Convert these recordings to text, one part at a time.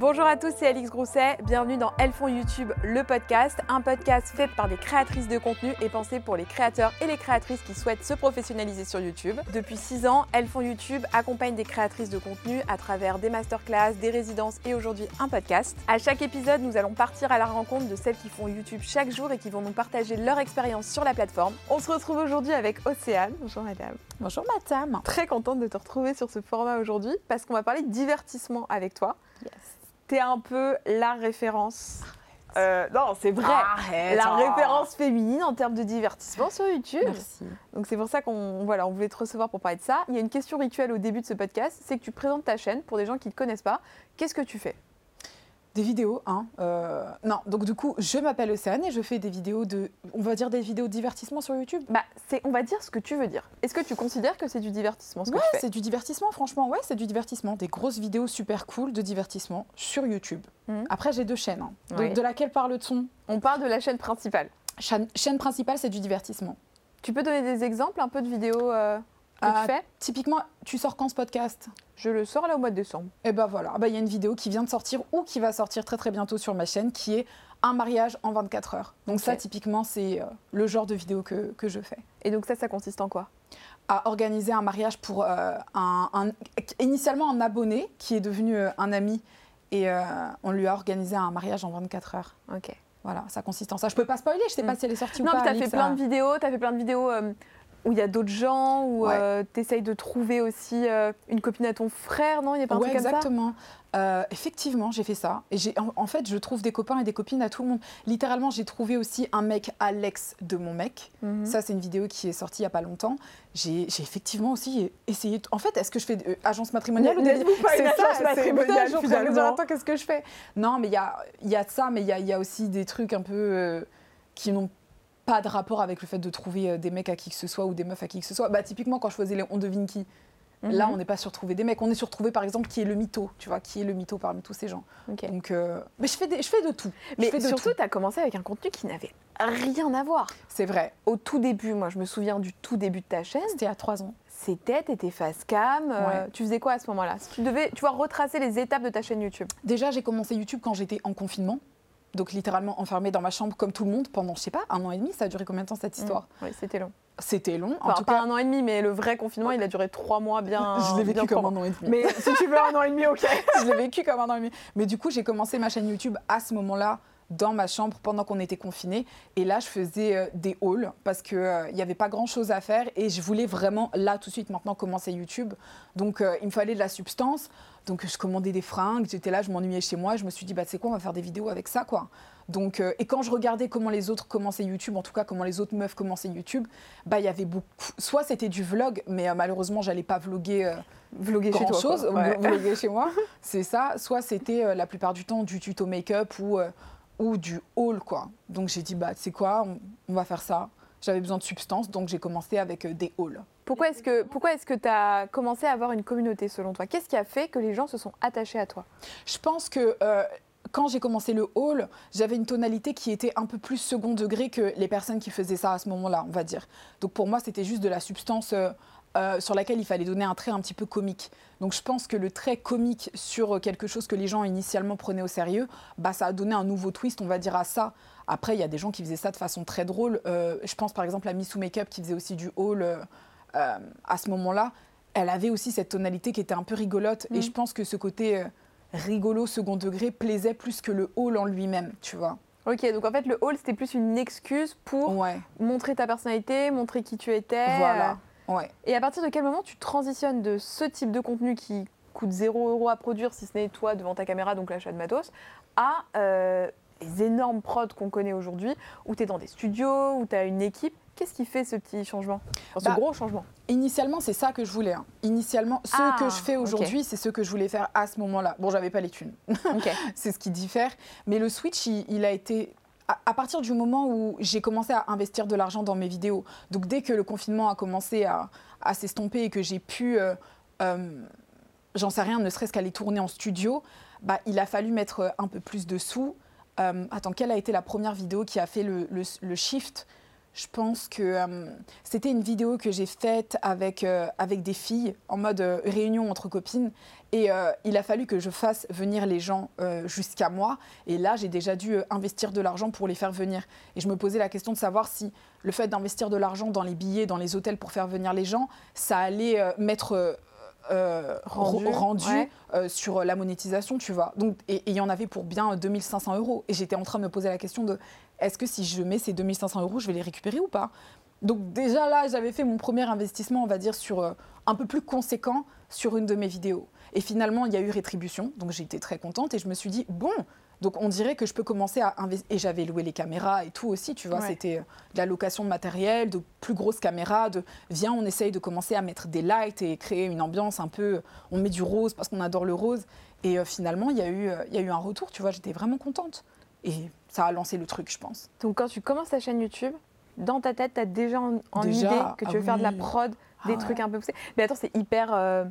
Bonjour à tous, c'est Alix Grousset. Bienvenue dans Elles font YouTube, le podcast, un podcast fait par des créatrices de contenu et pensé pour les créateurs et les créatrices qui souhaitent se professionnaliser sur YouTube. Depuis 6 ans, Elles font YouTube accompagne des créatrices de contenu à travers des masterclass, des résidences et aujourd'hui un podcast. À chaque épisode, nous allons partir à la rencontre de celles qui font YouTube chaque jour et qui vont nous partager leur expérience sur la plateforme. On se retrouve aujourd'hui avec Océane. Bonjour madame. Bonjour madame. Très contente de te retrouver sur ce format aujourd'hui parce qu'on va parler de divertissement avec toi. Yes. T'es un peu la référence. Euh, non, c'est vrai. Arrête, la oh. référence féminine en termes de divertissement sur YouTube. Merci. Donc c'est pour ça qu'on voilà, on voulait te recevoir pour parler de ça. Il y a une question rituelle au début de ce podcast, c'est que tu présentes ta chaîne pour des gens qui ne te connaissent pas. Qu'est-ce que tu fais? Des vidéos, hein. euh, non, donc du coup, je m'appelle Océane et je fais des vidéos de, on va dire des vidéos de divertissement sur YouTube. Bah, c'est on va dire ce que tu veux dire. Est-ce que tu considères que c'est du divertissement ce que fais? c'est du divertissement, franchement, ouais, c'est du divertissement. Des grosses vidéos super cool de divertissement sur YouTube. Mhm. Après, j'ai deux chaînes. hein. Donc, Oui. de laquelle parle-t-on On parle de la chaîne principale. chaîne, chaîne principale, c'est du divertissement. Tu peux donner des exemples un peu de vidéos euh, Ah, tu fais Typiquement, tu sors quand ce podcast? Je le sors là au mois de décembre. Et ben voilà, Ah bah, il y a une vidéo qui vient de sortir ou qui va sortir très très bientôt sur ma chaîne qui est un mariage en 24 heures. Donc ça, typiquement, c'est euh, le genre de vidéo que, que je fais. Et donc ça, ça consiste en quoi? À organiser un mariage pour euh, un, un- initialement un abonné qui est devenu euh, un ami et on lui a organisé un mariage en 24 heures. Ok. Voilà, ça consiste en ça. Je peux pas spoiler, je sais Mm. pas si elle est sortie Non, ou mais pas. t'as fait Alix, plein de vidéos, t'as fait plein de vidéos où il y a d'autres gens, où Ouais. tu essayes de trouver aussi euh, une copine à ton frère, non? Il y a pas un Ouais, truc comme ça? exactement. Euh, effectivement, j'ai fait ça. Et j'ai, en, en fait, je trouve des copains et des copines à tout le monde. Littéralement, j'ai trouvé aussi un mec à l'ex de mon mec. Mhm. Ça, c'est une vidéo qui est sortie il y a pas longtemps. J'ai, j'ai effectivement aussi essayé. En fait, est-ce que je fais euh, agence matrimoniale ou des- pas une C'est ça, agence matrimoniale, je me dire, finalement attends, qu'est-ce que je fais? Non, mais il y a, y a ça, mais il y a, y a aussi des trucs un peu euh, qui n'ont pas de rapport avec le fait de trouver euh, des mecs à qui que ce soit ou des meufs à qui que ce soit. Bah, typiquement, quand je faisais les On devine qui, là, Mhm. on n'est pas sur trouver des mecs. On est sur trouver, par exemple, qui est le mytho, tu vois, qui est le mytho parmi tous ces gens. Donc, euh, mais je fais, des- je fais de tout. Mais de surtout, tout. tu as commencé avec un contenu qui n'avait rien à voir. C'est vrai. Au tout début, moi, je me souviens du tout début de ta chaîne. C'était à trois ans. C'était, t'étais face cam. euh. Tu faisais quoi à ce moment-là? Tu devais, tu vois, retracer les étapes de ta chaîne YouTube. Déjà, j'ai commencé YouTube quand j'étais en confinement. Donc, littéralement enfermée dans ma chambre comme tout le monde pendant, je sais pas, un an et demi. Ça a duré combien de temps cette histoire? Oui, c'était long. C'était long. En tout pas cas, un an et demi, mais le vrai confinement, il a duré trois mois bien. je l'ai vécu comme un an et demi. Mais si tu veux un an et demi, ok. je l'ai vécu comme un an et demi. Mais du coup, j'ai commencé ma chaîne YouTube à ce moment-là, dans ma chambre, pendant qu'on était confinés. Et là, je faisais euh, des hauls parce qu'il n'y avait pas grand-chose à faire. Et je voulais vraiment, là, tout de suite, maintenant, commencer YouTube. Donc, euh, il me fallait de la substance. Donc, je commandais des fringues. J'étais là, je m'ennuyais chez moi. Je me suis dit, bah, c'est quoi, on va faire des vidéos avec ça, quoi. Donc, euh, et quand je regardais comment les autres commençaient YouTube, en tout cas comment les autres meufs commençaient YouTube, bah il y avait beaucoup. Soit c'était du vlog, mais euh, malheureusement j'allais pas vlogger euh, Vloguer chez toi. chose. Ouais. vloguer chez moi, c'est ça. Soit c'était euh, la plupart du temps du tuto make-up ou, euh, ou du haul, quoi. Donc j'ai dit, bah, sais quoi, on, on va faire ça. J'avais besoin de substance, donc j'ai commencé avec euh, des hauls. Pourquoi est-ce que pourquoi est-ce que tu as commencé à avoir une communauté selon toi? Qu'est-ce qui a fait que les gens se sont attachés à toi? Je pense que euh, quand j'ai commencé le haul, j'avais une tonalité qui était un peu plus second degré que les personnes qui faisaient ça à ce moment-là, on va dire. Donc pour moi, c'était juste de la substance euh, euh, sur laquelle il fallait donner un trait un petit peu comique. Donc je pense que le trait comique sur quelque chose que les gens initialement prenaient au sérieux, bah, ça a donné un nouveau twist, on va dire, à ça. Après, il y a des gens qui faisaient ça de façon très drôle. Euh, je pense par exemple à Missou Makeup qui faisait aussi du haul euh, euh, à ce moment-là. Elle avait aussi cette tonalité qui était un peu rigolote. Et je pense que ce côté euh, rigolo second degré plaisait plus que le haul en lui-même, tu vois. Ok, donc en fait le haul c'était plus une excuse pour Ouais, montrer ta personnalité, montrer qui tu étais. voilà. Ouais. Et à partir de quel moment tu transitionnes de ce type de contenu qui coûte 0 euros à produire, si ce n'est toi devant ta caméra, donc l'achat de matos, à euh, les énormes prods qu'on connaît aujourd'hui, où tu es dans des studios, où tu as une équipe Qu'est-ce qui fait ce petit changement? Enfin, Ce Bah, gros changement Initialement, c'est ça que je voulais. hein. Initialement, ce Ah, que je fais aujourd'hui, c'est ce que je voulais faire à ce moment-là. Bon, j'avais pas les thunes. Ok. c'est ce qui diffère. Mais le switch, il, il a été. À, partir du moment où j'ai commencé à investir de l'argent dans mes vidéos, donc dès que le confinement a commencé à, s'estomper et que j'ai pu, euh, euh, j'en sais rien, ne serait-ce qu'aller tourner en studio, bah, il a fallu mettre un peu plus de sous. Euh, attends, quelle a été la première vidéo qui a fait le shift? Je pense que euh, c'était une vidéo que j'ai faite avec, euh, avec des filles en mode euh, réunion entre copines. Et il a fallu que je fasse venir les gens jusqu'à moi. Et là, j'ai déjà dû investir de l'argent pour les faire venir. Et je me posais la question de savoir si le fait d'investir de l'argent dans les billets, dans les hôtels pour faire venir les gens, ça allait mettre rendu, sur la monétisation, tu vois. Donc, et il y en avait pour bien 2500 euros. Et j'étais en train de me poser la question de est-ce que si je mets ces 2500 euros, je vais les récupérer ou pas? Donc déjà là, j'avais fait mon premier investissement, on va dire, sur euh, un peu plus conséquent sur une de mes vidéos. Et finalement, il y a eu rétribution, donc j'ai été très contente et je me suis dit, bon, donc on dirait que je peux commencer à investir. Et j'avais loué les caméras et tout aussi, tu vois, c'était euh, de la location de matériel, de plus grosses caméras, de viens, on essaye de commencer à mettre des lights et créer une ambiance un peu, on met du rose parce qu'on adore le rose. Et euh, finalement, il y, a eu, il y a eu un retour, tu vois, j'étais vraiment contente. Et ça a lancé le truc, je pense. Donc quand tu commences ta chaîne YouTube, dans ta tête, tu as déjà en, idée que tu veux ah faire de la prod, des ah trucs un peu poussés. Mais attends, c'est hyper euh,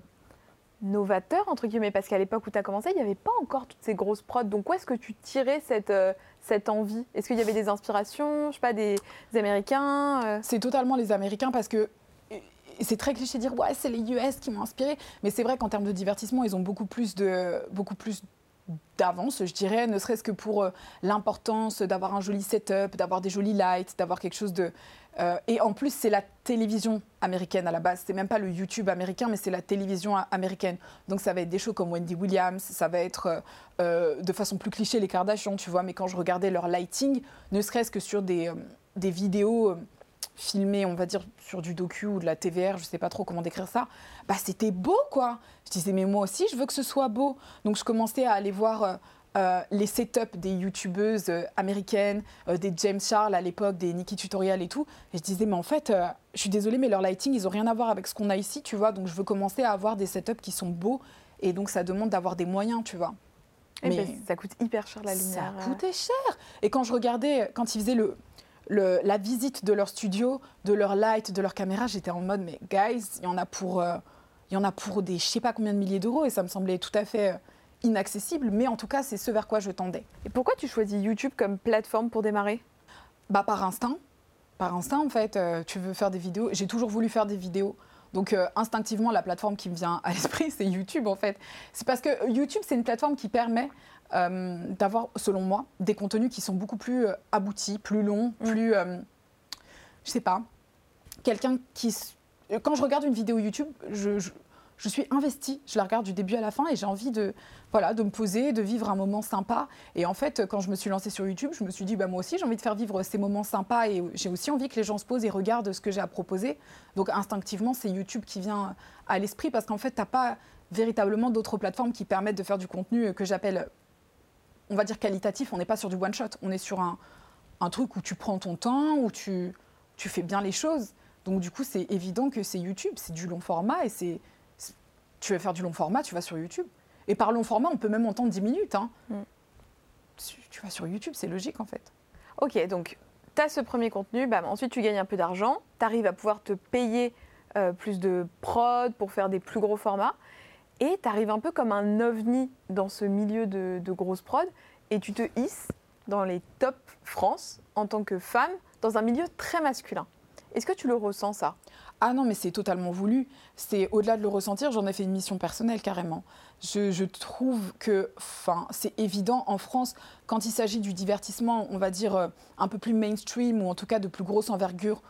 novateur, entre guillemets, parce qu'à l'époque où tu as commencé, il n'y avait pas encore toutes ces grosses prods. Donc où est-ce que tu tirais cette, euh, envie? Est-ce qu'il y avait des inspirations, je sais pas, des, Américains euh? C'est totalement les Américains parce que c'est très cliché de dire ouais c'est les US qui m'ont inspiré mais c'est vrai qu'en termes de divertissement ils ont beaucoup plus de beaucoup plus d'avance, je dirais, ne serait-ce que pour euh, l'importance d'avoir un joli setup, d'avoir des jolis lights, d'avoir quelque chose de... Euh, et en plus, c'est la télévision américaine à la base. C'est même pas le YouTube américain, mais c'est la télévision américaine. Donc ça va être des shows comme Wendy Williams, ça va être euh, de façon plus cliché les Kardashians, tu vois. Mais quand je regardais leur lighting, ne serait-ce que sur des, des vidéos filmé, on va dire, sur du docu ou de la TVR, je sais pas trop comment décrire ça, bah c'était beau quoi. Je disais, mais moi aussi, je veux que ce soit beau. Donc je commençais à aller voir euh, euh, les setups des youtubeuses euh, américaines, des James Charles à l'époque, des Nikki Tutorial et tout. Et je disais, mais en fait, je suis désolée, mais leur lighting, ils ont rien à voir avec ce qu'on a ici, tu vois. Donc je veux commencer à avoir des setups qui sont beaux. Et donc ça demande d'avoir des moyens, tu vois. Eh ben, mais ça coûte hyper cher la lumière. Ça coûtait cher. Et quand je regardais, quand ils faisaient le, la visite de leur studio, de leur light, de leur caméra, j'étais en mode, mais guys, il y en a pour, euh, il y en a pour des je sais pas combien de milliers d'euros et ça me semblait tout à fait euh, inaccessible, mais en tout cas, c'est ce vers quoi je tendais. Et pourquoi tu choisis YouTube comme plateforme pour démarrer? Bah par instinct. Par instinct, en fait, euh, tu veux faire des vidéos. J'ai toujours voulu faire des vidéos. Donc instinctivement, la plateforme qui me vient à l'esprit, c'est YouTube en fait. C'est parce que YouTube, c'est une plateforme qui permet euh, d'avoir, selon moi, des contenus qui sont beaucoup plus euh, aboutis, plus longs, mm. plus. Euh, je sais pas. Quelqu'un qui. Quand je regarde une vidéo YouTube, je, je, suis investie. Je la regarde du début à la fin et j'ai envie de, voilà, de me poser, de vivre un moment sympa. Et en fait, quand je me suis lancée sur YouTube, je me suis dit, bah, moi aussi, j'ai envie de faire vivre ces moments sympas et j'ai aussi envie que les gens se posent et regardent ce que j'ai à proposer. Donc, instinctivement, c'est YouTube qui vient à l'esprit parce qu'en fait, tu n'as pas véritablement d'autres plateformes qui permettent de faire du contenu que j'appelle on va dire qualitatif, on n'est pas sur du one shot, on est sur un, truc où tu prends ton temps, où tu, tu fais bien les choses. Donc du coup, c'est évident que c'est YouTube, c'est du long format et c'est tu veux faire du long format, tu vas sur YouTube. Et par long format, on peut même entendre 10 minutes. Hein. Mm. Tu vas sur YouTube, c'est logique en fait. Ok, donc tu as ce premier contenu, bah, ensuite tu gagnes un peu d'argent, tu arrives à pouvoir te payer euh, plus de prod pour faire des plus gros formats. Et tu arrives un peu comme un ovni dans ce milieu de, de grosses prod et tu te hisses dans les top France en tant que femme dans un milieu très masculin. Est-ce que tu le ressens ça? Ah non, mais c'est totalement voulu. C'est au-delà de le ressentir, j'en ai fait une mission personnelle carrément. Je, trouve que, enfin, c'est évident en France quand il s'agit du divertissement, on va dire euh, un peu plus mainstream ou en tout cas de plus grosse envergure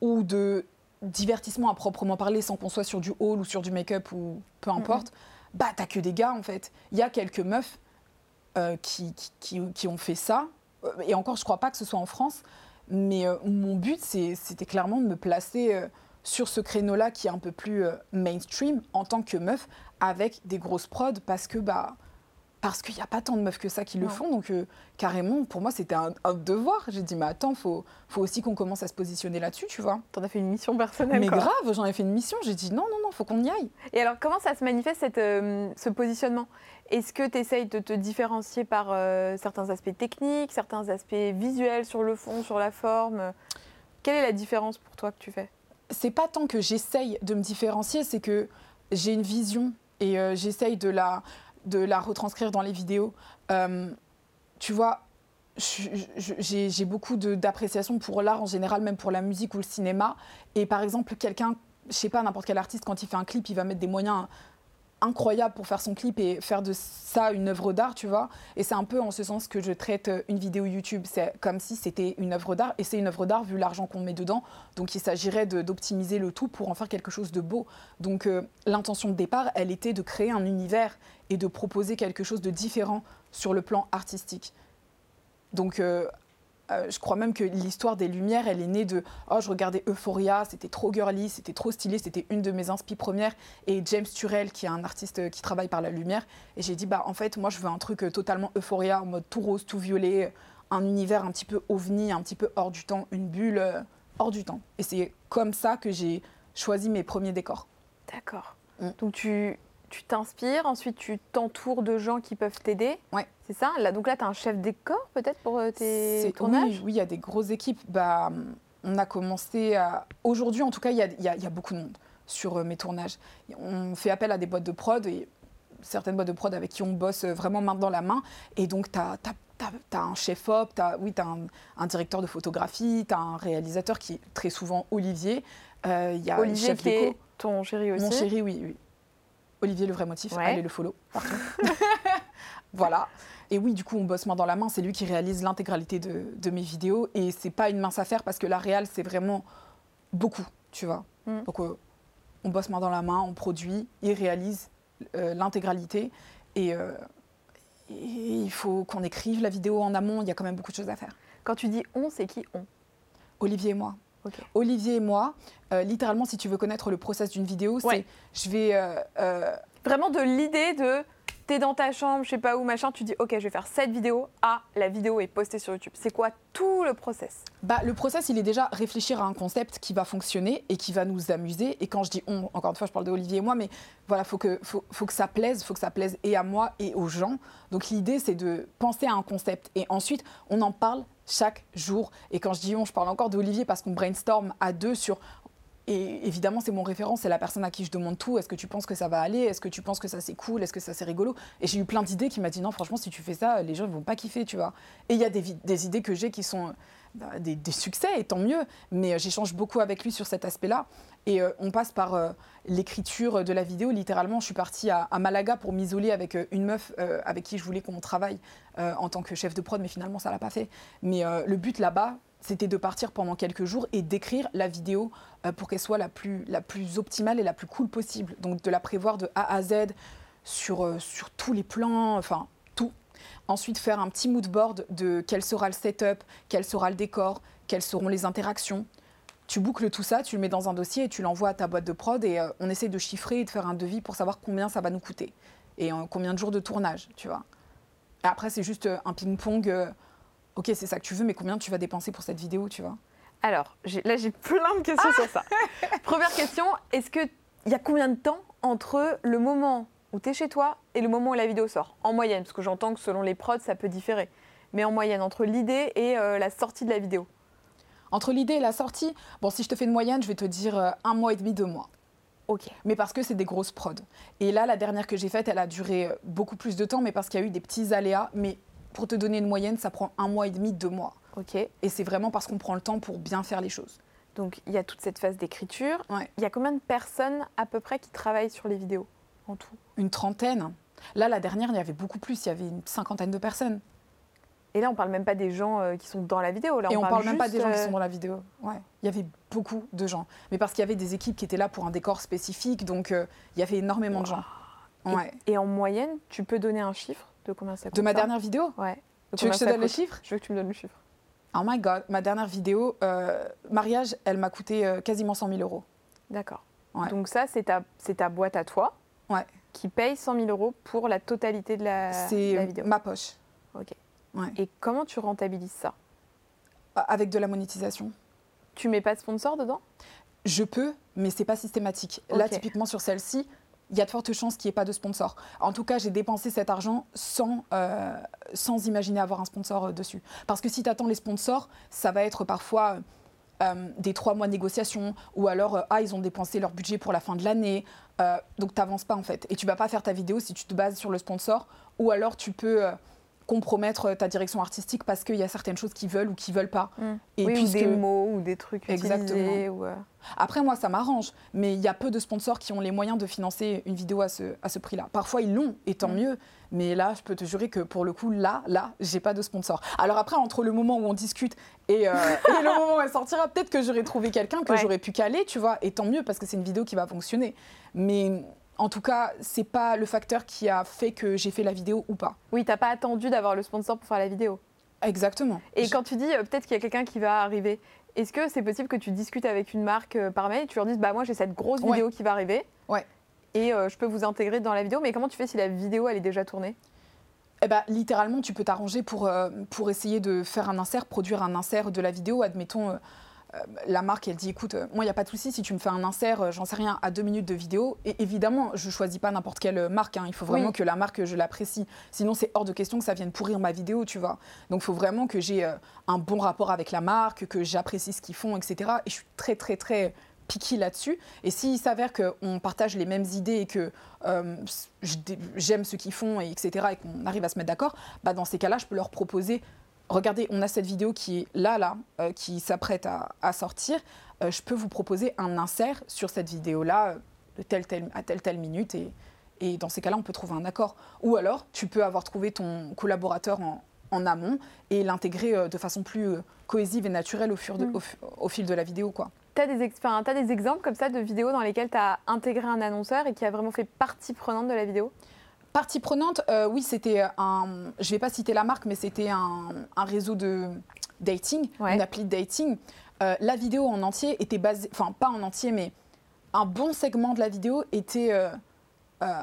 ou de divertissement à proprement parler, sans qu'on soit sur du haul ou sur du make-up ou peu importe, bah t'as que des gars en fait. Il y a quelques meufs euh, qui, qui, ont fait ça, euh, et encore je crois pas que ce soit en France, mais euh, mon but c'était clairement de me placer sur ce créneau-là qui est un peu plus mainstream en tant que meuf avec des grosses prods parce que bah parce qu'il n'y a pas tant de meufs que ça qui le font. Donc, euh, carrément, pour moi, c'était un, devoir. J'ai dit, mais attends, faut, faut aussi qu'on commence à se positionner là-dessus, tu vois. T'en as fait une mission personnelle. Mais grave, j'en ai fait une mission. J'ai dit, non, non, non, faut qu'on y aille. Et alors, comment ça se manifeste, cette, euh, ce positionnement? Est-ce que tu essayes de te différencier par euh, certains aspects techniques, certains aspects visuels sur le fond, sur la forme? Quelle est la différence pour toi que tu fais? C'est pas tant que j'essaye de me différencier, c'est que j'ai une vision et j'essaye de la de la retranscrire dans les vidéos. Euh, tu vois, j'ai beaucoup d'appréciation pour l'art en général, même pour la musique ou le cinéma. Et par exemple, quelqu'un, je sais pas, n'importe quel artiste, quand il fait un clip, il va mettre des moyens incroyable pour faire son clip et faire de ça une œuvre d'art, tu vois. Et c'est un peu en ce sens que je traite euh, une vidéo YouTube. C'est comme si c'était une œuvre d'art et c'est une œuvre d'art vu l'argent qu'on met dedans. Donc il s'agirait d'optimiser le tout pour en faire quelque chose de beau. Donc euh, l'intention de départ, elle était de créer un univers et de proposer quelque chose de différent sur le plan artistique. Donc euh, euh, je crois même que l'histoire des Lumières, elle est née de oh je regardais Euphoria, c'était trop girly, c'était trop stylé, c'était une de mes inspi premières et James Turrell qui est un artiste qui travaille par la lumière et j'ai dit bah en fait moi je veux un truc euh, totalement Euphoria en mode tout rose, tout violet, un univers un petit peu ovni, un petit peu hors du temps, une bulle euh, hors du temps. Et c'est comme ça que j'ai choisi mes premiers décors. D'accord. Mm. Donc tu tu t'inspires, ensuite tu t'entoures de gens qui peuvent t'aider. Ouais. C'est ça? Là, Donc là, tu as un chef décor peut-être pour euh, tes tournages Oui, il y a des grosses équipes. Bah, on a commencé à... Aujourd'hui, en tout cas, il y a, y a, beaucoup de monde sur euh, mes tournages. On fait appel à des boîtes de prod et certaines boîtes de prod avec qui on bosse vraiment main dans la main. Et donc, tu as, as, un chef-op, oui, tu as un, directeur de photographie, tu as un réalisateur qui est très souvent Olivier. Euh, y a Olivier chef qui est ton chéri aussi? Mon chéri, oui. oui. Olivier, le vrai motif, allez le follow partout. voilà. Et oui, du coup, on bosse main dans la main. C'est lui qui réalise l'intégralité de, mes vidéos. Et c'est pas une mince affaire parce que la réal, c'est vraiment beaucoup, tu vois. Mm. Donc, euh, on bosse main dans la main, on produit, il réalise euh, l'intégralité. Euh, et, il faut qu'on écrive la vidéo en amont. Il y a quand même beaucoup de choses à faire. Quand tu dis on, c'est qui on? Olivier et moi. Olivier et moi, littéralement, si tu veux connaître le process d'une vidéo, c'est je vais. Vraiment de l'idée de t'es dans ta chambre, je sais pas où, machin, tu dis ok, je vais faire cette vidéo. Ah, la vidéo est postée sur YouTube. C'est quoi tout le process? Bah, le process, il est déjà réfléchir à un concept qui va fonctionner et qui va nous amuser. Et quand je dis on, encore une fois, je parle d'Olivier et moi, mais voilà, faut que faut, faut que ça plaise, faut que ça plaise et à moi et aux gens. Donc l'idée, c'est de penser à un concept et ensuite on en parle chaque jour. Et quand je dis on, je parle encore d'Olivier parce qu'on brainstorm à deux sur et évidemment, c'est mon référent, c'est la personne à qui je demande tout. Est-ce que tu penses que ça va aller? Est-ce que tu penses que ça c'est cool? Est-ce que ça c'est rigolo? Et j'ai eu plein d'idées qui m'a dit non, franchement, si tu fais ça, les gens ne vont pas kiffer, tu vois. Et il y a des, idées que j'ai qui sont bah, des, succès, et tant mieux. Mais euh, j'échange beaucoup avec lui sur cet aspect-là. Et euh, on passe par euh, l'écriture de la vidéo. Littéralement, je suis partie à, Malaga pour m'isoler avec une meuf avec qui je voulais qu'on travaille en tant que chef de prod, mais finalement, ça l'a pas fait. Mais le but là-bas, c'était de partir pendant quelques jours et d'écrire la vidéo euh, pour qu'elle soit la plus, la plus optimale et la plus cool possible. Donc de la prévoir de A à Z sur, euh, sur tous les plans, enfin tout. Ensuite, faire un petit mood board de quel sera le setup, quel sera le décor, quelles seront les interactions. Tu boucles tout ça, tu le mets dans un dossier et tu l'envoies à ta boîte de prod et euh, on essaie de chiffrer et de faire un devis pour savoir combien ça va nous coûter et combien de jours de tournage, tu vois. après, c'est juste un ping-pong ok, c'est ça que tu veux, mais combien tu vas dépenser pour cette vidéo, tu vois? Alors, là, j'ai plein de questions sur ça. Première question, est-ce qu'il y a combien de temps entre le moment où tu es chez toi et le moment où la vidéo sort? En moyenne, parce que j'entends que selon les prods, ça peut différer. Mais en moyenne, entre l'idée et euh, la sortie de la vidéo Entre l'idée et la sortie, bon, si je te fais une moyenne, je vais te dire euh, un mois et demi, deux mois. Ok. Mais parce que c'est des grosses prods. Et là, la dernière que j'ai faite, elle a duré euh, beaucoup plus de temps, mais parce qu'il y a eu des petits aléas. Mais pour te donner une moyenne, ça prend un mois et demi, deux mois. Ok. Et c'est vraiment parce qu'on prend le temps pour bien faire les choses. Donc il y a toute cette phase d'écriture. Ouais. Il y a combien de personnes à peu près qui travaillent sur les vidéos en tout? Une trentaine. Là, la dernière, il y avait beaucoup plus. Il y avait une cinquantaine de personnes. Et là, on parle même pas des gens euh, qui sont dans la vidéo. Là, et on, parle, parle même pas des gens qui euh, sont dans la vidéo. Ouais. Il y avait beaucoup de gens. Mais parce qu'il y avait des équipes qui étaient là pour un décor spécifique. Donc, euh, il y avait énormément de gens. Ouais. Et, en moyenne, tu peux donner un chiffre? De combien ça coûte De ma dernière vidéo? Ouais tu veux que je te donne le chiffre? Je veux que tu me donnes le chiffre. Oh my god, ma dernière vidéo, euh, mariage, elle m'a coûté euh, quasiment 100 000 euros. D'accord. Donc ça, c'est ta, ta boîte à toi ouais. qui paye 100 000 euros pour la totalité de la, vidéo. ma poche. Ok. Et comment tu rentabilises ça? Avec de la monétisation. Tu mets pas de sponsor dedans? Je peux, mais c'est pas systématique. Là, typiquement sur celle-ci, il y a de fortes chances qu'il n'y ait pas de sponsor. En tout cas, j'ai dépensé cet argent sans, euh, sans imaginer avoir un sponsor euh, dessus. Parce que si tu attends les sponsors, ça va être parfois euh, des trois mois de négociation, ou alors, ah, ils ont dépensé leur budget pour la fin de l'année. donc, tu n'avances pas, en fait. Et tu vas pas faire ta vidéo si tu te bases sur le sponsor, ou alors tu peux compromettre ta direction artistique parce qu'il y a certaines choses qu'ils veulent ou qu'ils veulent pas. Mm. Et oui, ou des mots ou des trucs Exactement. Ou euh, Après, moi, ça m'arrange, mais il y a peu de sponsors qui ont les moyens de financer une vidéo à ce, à ce prix-là. Parfois, ils l'ont, et tant mm. mieux, mais là, je peux te jurer que pour le coup, là, là, j'ai pas de sponsor. Alors après, entre le moment où on discute et, euh, et le moment où elle sortira, peut-être que j'aurais trouvé quelqu'un que j'aurais pu caler, tu vois, et tant mieux, parce que c'est une vidéo qui va fonctionner. Mais en tout cas, c'est pas le facteur qui a fait que j'ai fait la vidéo ou pas. Oui, t'as pas attendu d'avoir le sponsor pour faire la vidéo. Exactement. Et quand tu dis euh, peut-être qu'il y a quelqu'un qui va arriver, est-ce que c'est possible que tu discutes avec une marque euh, par mail et tu leur dises bah moi j'ai cette grosse vidéo qui va arriver. Ouais. Et euh, je peux vous intégrer dans la vidéo, mais comment tu fais si la vidéo elle est déjà tournée? Eh ben, littéralement, tu peux t'arranger pour, pour essayer de faire un insert, produire un insert de la vidéo. Admettons, la marque, elle dit écoute, euh, moi, il n'y a pas de souci si tu me fais un insert, euh, j'en sais rien, à deux minutes de vidéo. Et évidemment, je choisis pas n'importe quelle marque. Hein. Il faut vraiment que la marque, je l'apprécie. Sinon, c'est hors de question que ça vienne pourrir ma vidéo, tu vois. Donc, il faut vraiment que j'ai un bon rapport avec la marque, que j'apprécie ce qu'ils font, etc. Et je suis très, très, très piquée là-dessus. Et s'il s'avère qu'on partage les mêmes idées et que j'aime ce qu'ils font, et etc., et qu'on arrive à se mettre d'accord, bah, dans ces cas-là, je peux leur proposer regardez, on a cette vidéo qui est là, là, euh, qui s'apprête à, sortir. Euh, je peux vous proposer un insert sur cette vidéo-là, de telle, telle, à telle, telle minute. Et, et dans ces cas-là, on peut trouver un accord. Ou alors, tu peux avoir trouvé ton collaborateur en, amont et l'intégrer euh, de façon plus cohésive et naturelle au, fur de, mm. au, fil de la vidéo. quoi. Tu as, as, des exemples comme ça de vidéos dans lesquelles tu as intégré un annonceur et qui a vraiment fait partie prenante de la vidéo? Partie prenante, euh, oui, c'était un. Je vais pas citer la marque, mais c'était un, réseau de dating, une appli de dating. Euh, la vidéo en entier était basée, enfin pas en entier, mais un bon segment de la vidéo était euh,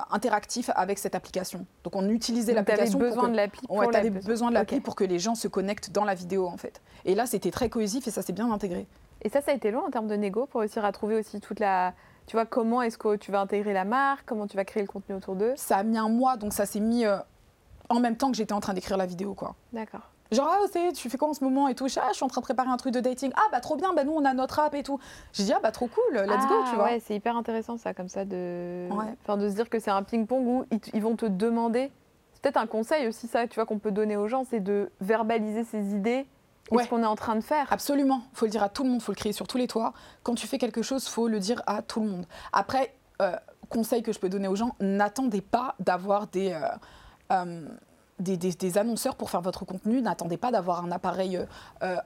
interactif avec cette application. Donc on utilisait l'application. Tu besoin. Ouais, avais besoin de l'appli pour que les gens se connectent dans la vidéo en fait. Et là, c'était très cohésif et ça s'est bien intégré. Et ça, ça a été long en termes de négo pour réussir à trouver aussi toute la tu vois, comment est-ce que tu vas intégrer la marque Comment tu vas créer le contenu autour d'eux Ça a mis un mois, donc ça s'est mis euh, en même temps que j'étais en train d'écrire la vidéo, quoi. D'accord. Genre, ah, tu fais quoi en ce moment et tout ah, je suis en train de préparer un truc de dating. Ah, bah trop bien, bah nous on a notre app et tout. J'ai dit, ah, bah trop cool, let's go, tu ah, vois. Ouais, c'est hyper intéressant ça, comme ça, de, enfin, de se dire que c'est un ping-pong où ils, vont te demander. C'est peut-être un conseil aussi, ça, tu vois, qu'on peut donner aux gens, c'est de verbaliser ses idées ce qu'on est en train de faire. Absolument. Il faut le dire à tout le monde, il faut le crier sur tous les toits. Quand tu fais quelque chose, il faut le dire à tout le monde. Après, euh, conseil que je peux donner aux gens, n'attendez pas d'avoir des, euh, euh, des, annonceurs pour faire votre contenu. N'attendez pas d'avoir un appareil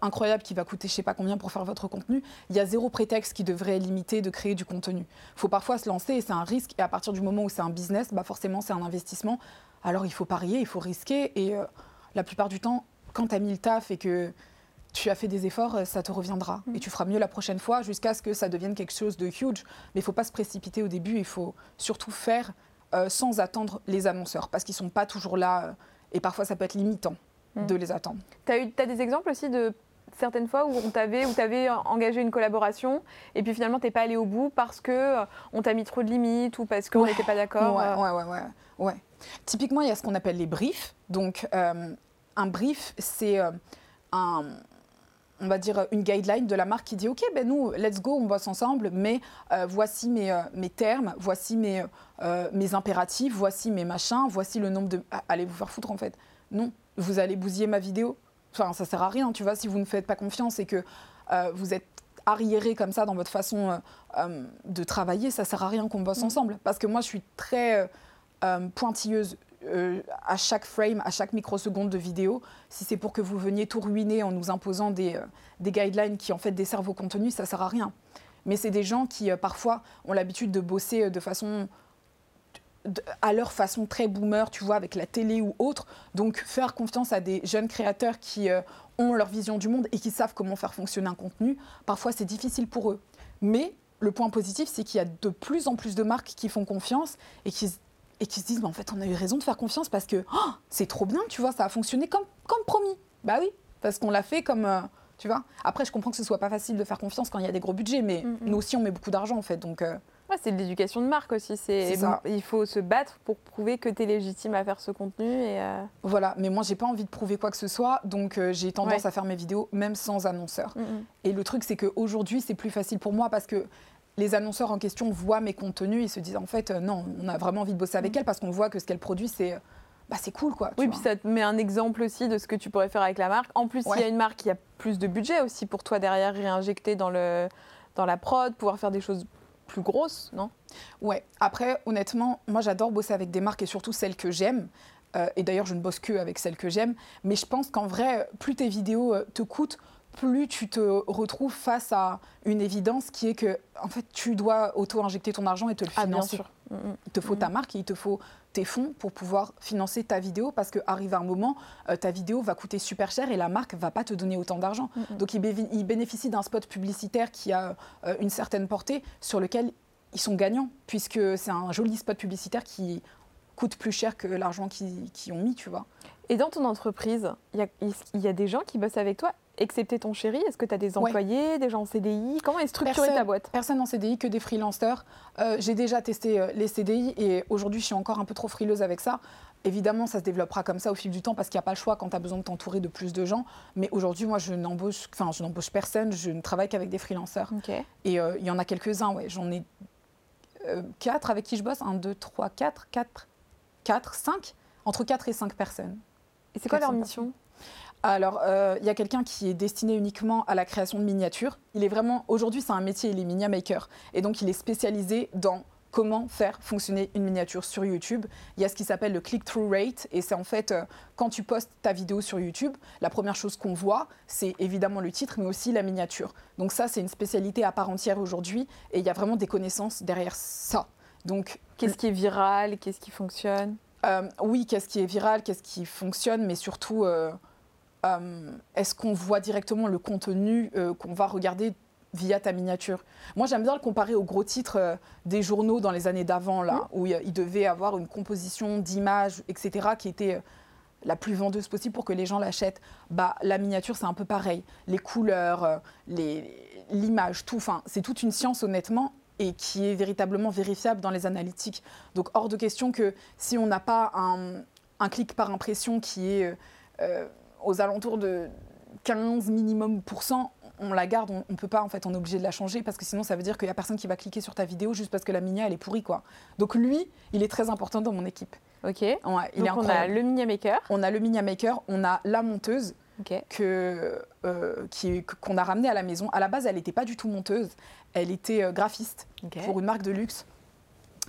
incroyable qui va coûter je sais pas combien pour faire votre contenu. Il y a zéro prétexte qui devrait limiter de créer du contenu. Il faut parfois se lancer et c'est un risque. Et à partir du moment où c'est un business, bah forcément c'est un investissement. Alors il faut parier, il faut risquer. Et la plupart du temps, quand tu as mis le taf et que tu as fait des efforts, euh, ça te reviendra. Mm. Et tu feras mieux la prochaine fois jusqu'à ce que ça devienne quelque chose de huge. Mais il ne faut pas se précipiter au début, il faut surtout faire euh, sans attendre les annonceurs, parce qu'ils ne sont pas toujours là. Euh, et parfois, ça peut être limitant mm. de les attendre. Tu as, as, des exemples aussi de certaines fois où on t'avait avais engagé une collaboration et puis finalement tu n'es pas allé au bout parce que on t'a mis trop de limites ou parce qu'on n'était pas d'accord ouais, ouais, ouais, ouais, Typiquement, il y a ce qu'on appelle les briefs. Donc, un brief, c'est un on va dire, une guideline de la marque qui dit Ok, ben nous, let's go, on bosse ensemble, mais euh, voici mes, euh, mes, termes, voici mes, euh, mes impératifs, voici mes machins, voici le nombre de. Ah, allez vous faire foutre en fait. Non, vous allez bousiller ma vidéo. Enfin, ça sert à rien, tu vois, si vous ne faites pas confiance et que vous êtes arriéré comme ça dans votre façon de travailler, ça sert à rien qu'on bosse mmh. ensemble. Parce que moi, je suis très pointilleuse euh, à chaque frame, à chaque microseconde de vidéo, si c'est pour que vous veniez tout ruiner en nous imposant des, euh, des guidelines qui en fait desservent vos contenus, ça sert à rien. Mais c'est des gens qui euh, parfois ont l'habitude de bosser de façon à leur façon très boomer, tu vois, avec la télé ou autre. Donc faire confiance à des jeunes créateurs qui ont leur vision du monde et qui savent comment faire fonctionner un contenu, parfois c'est difficile pour eux. Mais le point positif, c'est qu'il y a de plus en plus de marques qui font confiance et qui et qui se disent, en fait, on a eu raison de faire confiance parce que oh, c'est trop bien, tu vois, ça a fonctionné comme, comme promis. Bah oui, parce qu'on l'a fait comme, euh, tu vois. Après, je comprends que ce soit pas facile de faire confiance quand il y a des gros budgets, mais mm, nous aussi, on met beaucoup d'argent, en fait. Donc, euh, ouais, c'est de l'éducation de marque aussi. C'est Il faut se battre pour prouver que tu es légitime à faire ce contenu. Et euh, Voilà, mais moi, j'ai pas envie de prouver quoi que ce soit, donc j'ai tendance à faire mes vidéos même sans annonceur. Mm, et le truc, c'est qu'aujourd'hui, c'est plus facile pour moi parce que les annonceurs en question voient mes contenus, ils se disent en fait euh, non, on a vraiment envie de bosser avec mm. elle parce qu'on voit que ce qu'elle produit c'est bah c'est cool quoi. Oui, puis ça te met un exemple aussi de ce que tu pourrais faire avec la marque. En plus, il y a Ouais. une marque qui a plus de budget aussi pour toi derrière, réinjecter dans, le, dans la prod, pouvoir faire des choses plus grosses, non? Ouais. Après, honnêtement, moi j'adore bosser avec des marques et surtout celles que j'aime. Euh, et d'ailleurs, je ne bosse que avec celles que j'aime. Mais je pense qu'en vrai, plus tes vidéos euh, te coûtent, plus tu te retrouves face à une évidence qui est que, en fait, tu dois auto-injecter ton argent et te le Ah, bien financer. sûr. Mm, mm. Il te faut ta marque et il te faut tes fonds pour pouvoir financer ta vidéo parce qu'arrive un moment, euh, ta vidéo va coûter super cher et la marque va pas te donner autant d'argent. Donc, ils, bénéficient d'un spot publicitaire qui a euh, une certaine portée sur lequel ils sont gagnants puisque c'est un joli spot publicitaire qui coûte plus cher que l'argent qu'ils ont mis, tu vois. Et dans ton entreprise, il y a, il y a des gens qui bossent avec toi, excepté ton chéri Est-ce que tu as des Ouais. employés, des gens en CDI Comment est structurée ta boîte? Personne en CDI, que des freelancers. Euh, J'ai déjà testé euh, les CDI et aujourd'hui, je suis encore un peu trop frileuse avec ça. Évidemment, ça se développera comme ça au fil du temps parce qu'il n'y a pas le choix quand tu as besoin de t'entourer de plus de gens. Mais aujourd'hui, moi, je n'embauche, enfin, je n'embauche personne. Je ne travaille qu'avec des freelancers. Et euh, il y en a quelques-uns, ouais. J'en ai quatre avec qui je bosse. Un, deux, trois, quatre, quatre, quatre, cinq. Entre quatre et cinq personnes. Et c'est quoi leur 400 mission? Alors, euh, il y a quelqu'un qui est destiné uniquement à la création de miniatures. Il est vraiment, aujourd'hui, c'est un métier, il est minia maker. Et donc, il est spécialisé dans comment faire fonctionner une miniature sur YouTube. Il y a ce qui s'appelle le click-through rate. Et c'est en fait, euh, quand tu postes ta vidéo sur YouTube, la première chose qu'on voit, c'est évidemment le titre, mais aussi la miniature. Donc, ça, c'est une spécialité à part entière aujourd'hui. Et il y a vraiment des connaissances derrière ça. Donc, Qu'est-ce qui est viral? Qu'est-ce qui fonctionne? Euh, oui, qu'est-ce qui est viral, qu'est-ce qui fonctionne, mais surtout, euh, est-ce qu'on voit directement le contenu euh, qu'on va regarder via ta miniature? Moi, j'aime bien le comparer aux gros titres euh, des journaux dans les années d'avant, là, où il devait avoir une composition d'images, etc., qui était euh, la plus vendeuse possible pour que les gens l'achètent. Bah, la miniature, c'est un peu pareil. Les couleurs, euh, les- l'image, tout. Enfin, c'est toute une science, honnêtement, et qui est véritablement vérifiable dans les analytiques. Donc, hors de question que si on n'a pas un, un clic par impression qui est euh, euh, aux alentours de 15 minimum pour cent, on la garde, on ne peut pas, en fait, on est obligé de la changer parce que sinon, ça veut dire qu'il n'y a personne qui va cliquer sur ta vidéo juste parce que la minia, elle est pourrie, quoi. Donc, lui, il est très important dans mon équipe. Ok. Ouais, il Donc est on a le Minia Maker. On a le Minia Maker, on a la monteuse Ok. que, euh, qui- qu'on a ramenée à la maison. À la base, elle n'était pas du tout monteuse, elle était euh, graphiste pour une marque de luxe.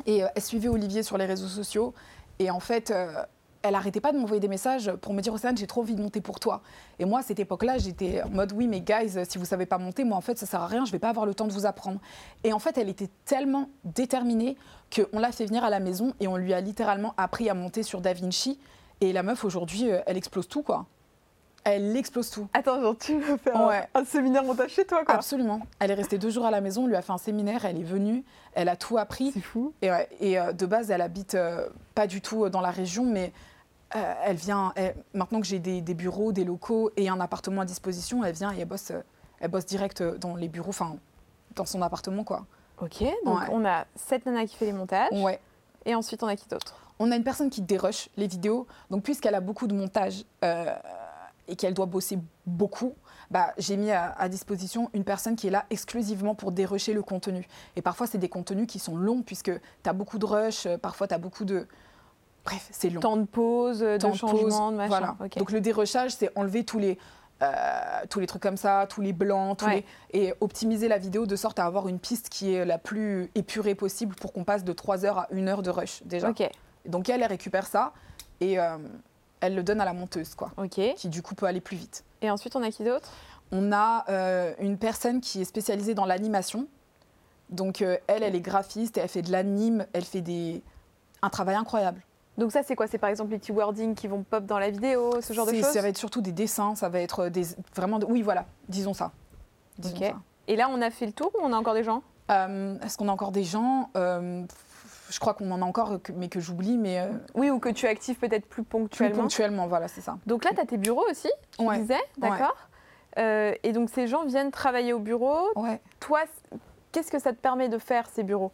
Et euh, elle suivait Olivier sur les réseaux sociaux. Et en fait, euh, elle arrêtait pas de m'envoyer des messages pour me dire Océane, j'ai trop envie de monter pour toi. Et moi, à cette époque-là, j'étais en mode oui, mais guys, si vous savez pas monter, moi en fait, ça sert à rien, je vais pas avoir le temps de vous apprendre. Et en fait, elle était tellement déterminée qu'on l'a fait venir à la maison et on lui a littéralement appris à monter sur DaVinci. Et la meuf, aujourd'hui, euh, elle explose tout, quoi. Elle explose tout. Attends, genre, tu veux faire un- Ouais. un, séminaire montage chez toi, quoi Absolument. Elle est restée deux jours à la maison, on lui a fait un séminaire, elle est venue, elle a tout appris. C'est fou. Et, ouais, et, euh, de base, elle habite euh, pas du tout dans la région, mais euh, elle vient. elle- maintenant que j'ai des, des bureaux, des locaux et un appartement à disposition, elle vient et elle bosse, euh, elle bosse direct euh, dans les bureaux, enfin dans son appartement, quoi. Ok, donc Ouais. on a cette nana qui fait les montages. Ouais. Et ensuite, on a qui d'autre? On a une personne qui dérush les vidéos, donc puisqu'elle a beaucoup de montage euh, et qu'elle doit bosser beaucoup, bah, j'ai mis à, à disposition une personne qui est là exclusivement pour dérusher le contenu. Et parfois, c'est des contenus qui sont longs, puisque tu as beaucoup de rush, parfois tu as beaucoup de... Bref, c'est long. Temps de pause, Temps de changement, pause, de machin. Voilà. Donc le dérushage, c'est enlever tous les, euh, tous les trucs comme ça, tous les blancs, tous Ouais. les... et optimiser la vidéo de sorte à avoir une piste qui est la plus épurée possible pour qu'on passe de 3 heures à 1 heure de rush déjà. Donc elle, elle récupère ça et euh, elle le donne à la monteuse, quoi, qui du coup peut aller plus vite. Et ensuite, on a qui d'autre? On a euh, une personne qui est spécialisée dans l'animation. Donc elle, elle est graphiste et elle fait de l'anime, elle fait des... un travail incroyable. Donc ça, c'est quoi? C'est par exemple les petits wordings qui vont pop dans la vidéo, ce genre de choses? Ça va être surtout des dessins, ça va être des vraiment de... oui voilà, disons ça. Disons ça. Et là, on a fait le tour ou on a encore des gens? Euh, Est-ce qu'on a encore des gens? Euh, Je crois qu'on en a encore, mais que j'oublie, mais euh, Oui, ou que tu actives peut-être plus plus ponctuellement. ponctuellement, voilà, c'est ça. Donc là, tu as tes bureaux aussi, tu Ouais. disais, d'accord? Et donc ces gens viennent travailler au bureau. Ouais. Toi, qu'est-ce que ça te permet de faire ces bureaux?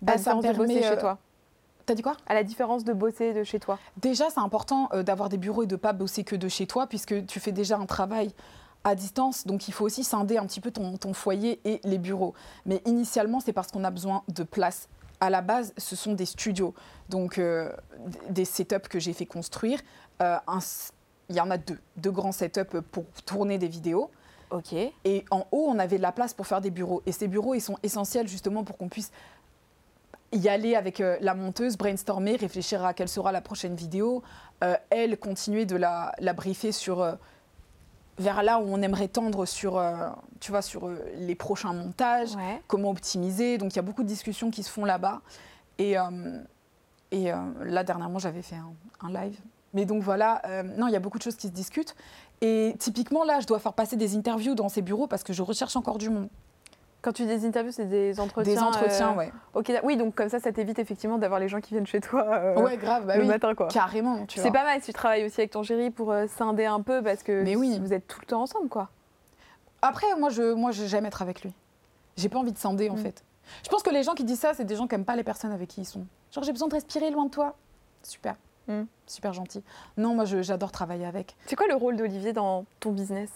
Bah, ça me différence de bosser permet, chez toi. T'as dit quoi? À la différence de bosser de chez toi. Déjà, c'est important euh, d'avoir des bureaux et de pas bosser que de chez toi, puisque tu fais déjà un travail à distance. Donc, il faut aussi scinder un petit peu ton, ton foyer et les bureaux. Mais initialement, c'est parce qu'on a besoin de place à la base, ce sont des studios, donc euh, des setups que j'ai fait construire. Euh, il y en a deux, deux grands setups pour tourner des vidéos. Ok. Et en haut, on avait de la place pour faire des bureaux. Et ces bureaux, ils sont essentiels justement pour qu'on puisse y aller avec euh, la monteuse, brainstormer, réfléchir à quelle sera la prochaine vidéo. elle, continuer de la, la briefer sur vers là où on aimerait tendre sur, euh, tu vois, sur euh, les prochains montages, comment optimiser. Donc il y a beaucoup de discussions qui se font là-bas. Et, euh, et là, dernièrement, j'avais fait un, live. Mais donc voilà, non, il y a beaucoup de choses qui se discutent. Et typiquement, là, je dois faire passer des interviews dans ces bureaux parce que je recherche encore du monde. Quand tu dis des interviews, c'est des entretiens. Des entretiens, euh, Ok, oui, donc comme ça, ça t'évite effectivement d'avoir les gens qui viennent chez toi euh, ouais, grave, bah le matin, quoi. Carrément, tu C'est pas mal si tu travailles aussi avec ton chéri pour euh, scinder un peu parce que Mais oui. vous êtes tout le temps ensemble, quoi. Après, moi, je, moi, j'aime être avec lui. J'ai pas envie de scinder, en mm. fait. Je pense que les gens qui disent ça, c'est des gens qui aiment pas les personnes avec qui ils sont. Genre, j'ai besoin de respirer loin de toi. Super. Mm. Super gentil. Non, moi, j'adore travailler avec. C'est quoi le rôle d'Olivier dans ton business?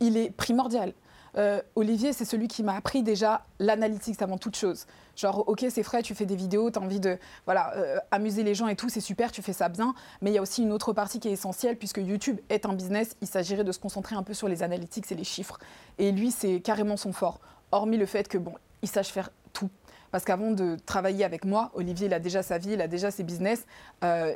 Il est primordial. Euh, Olivier, c'est celui qui m'a appris déjà l'analytique avant toute chose. Genre, ok, c'est frais, tu fais des vidéos, tu as envie de voilà, euh, amuser les gens et tout, c'est super, tu fais ça bien. Mais il y a aussi une autre partie qui est essentielle, puisque YouTube est un business, il s'agirait de se concentrer un peu sur les analytiques et les chiffres. Et lui, c'est carrément son fort. Hormis le fait que, bon, il sache faire tout. Parce qu'avant de travailler avec moi, Olivier, il a déjà sa vie, il a déjà ses business. Euh,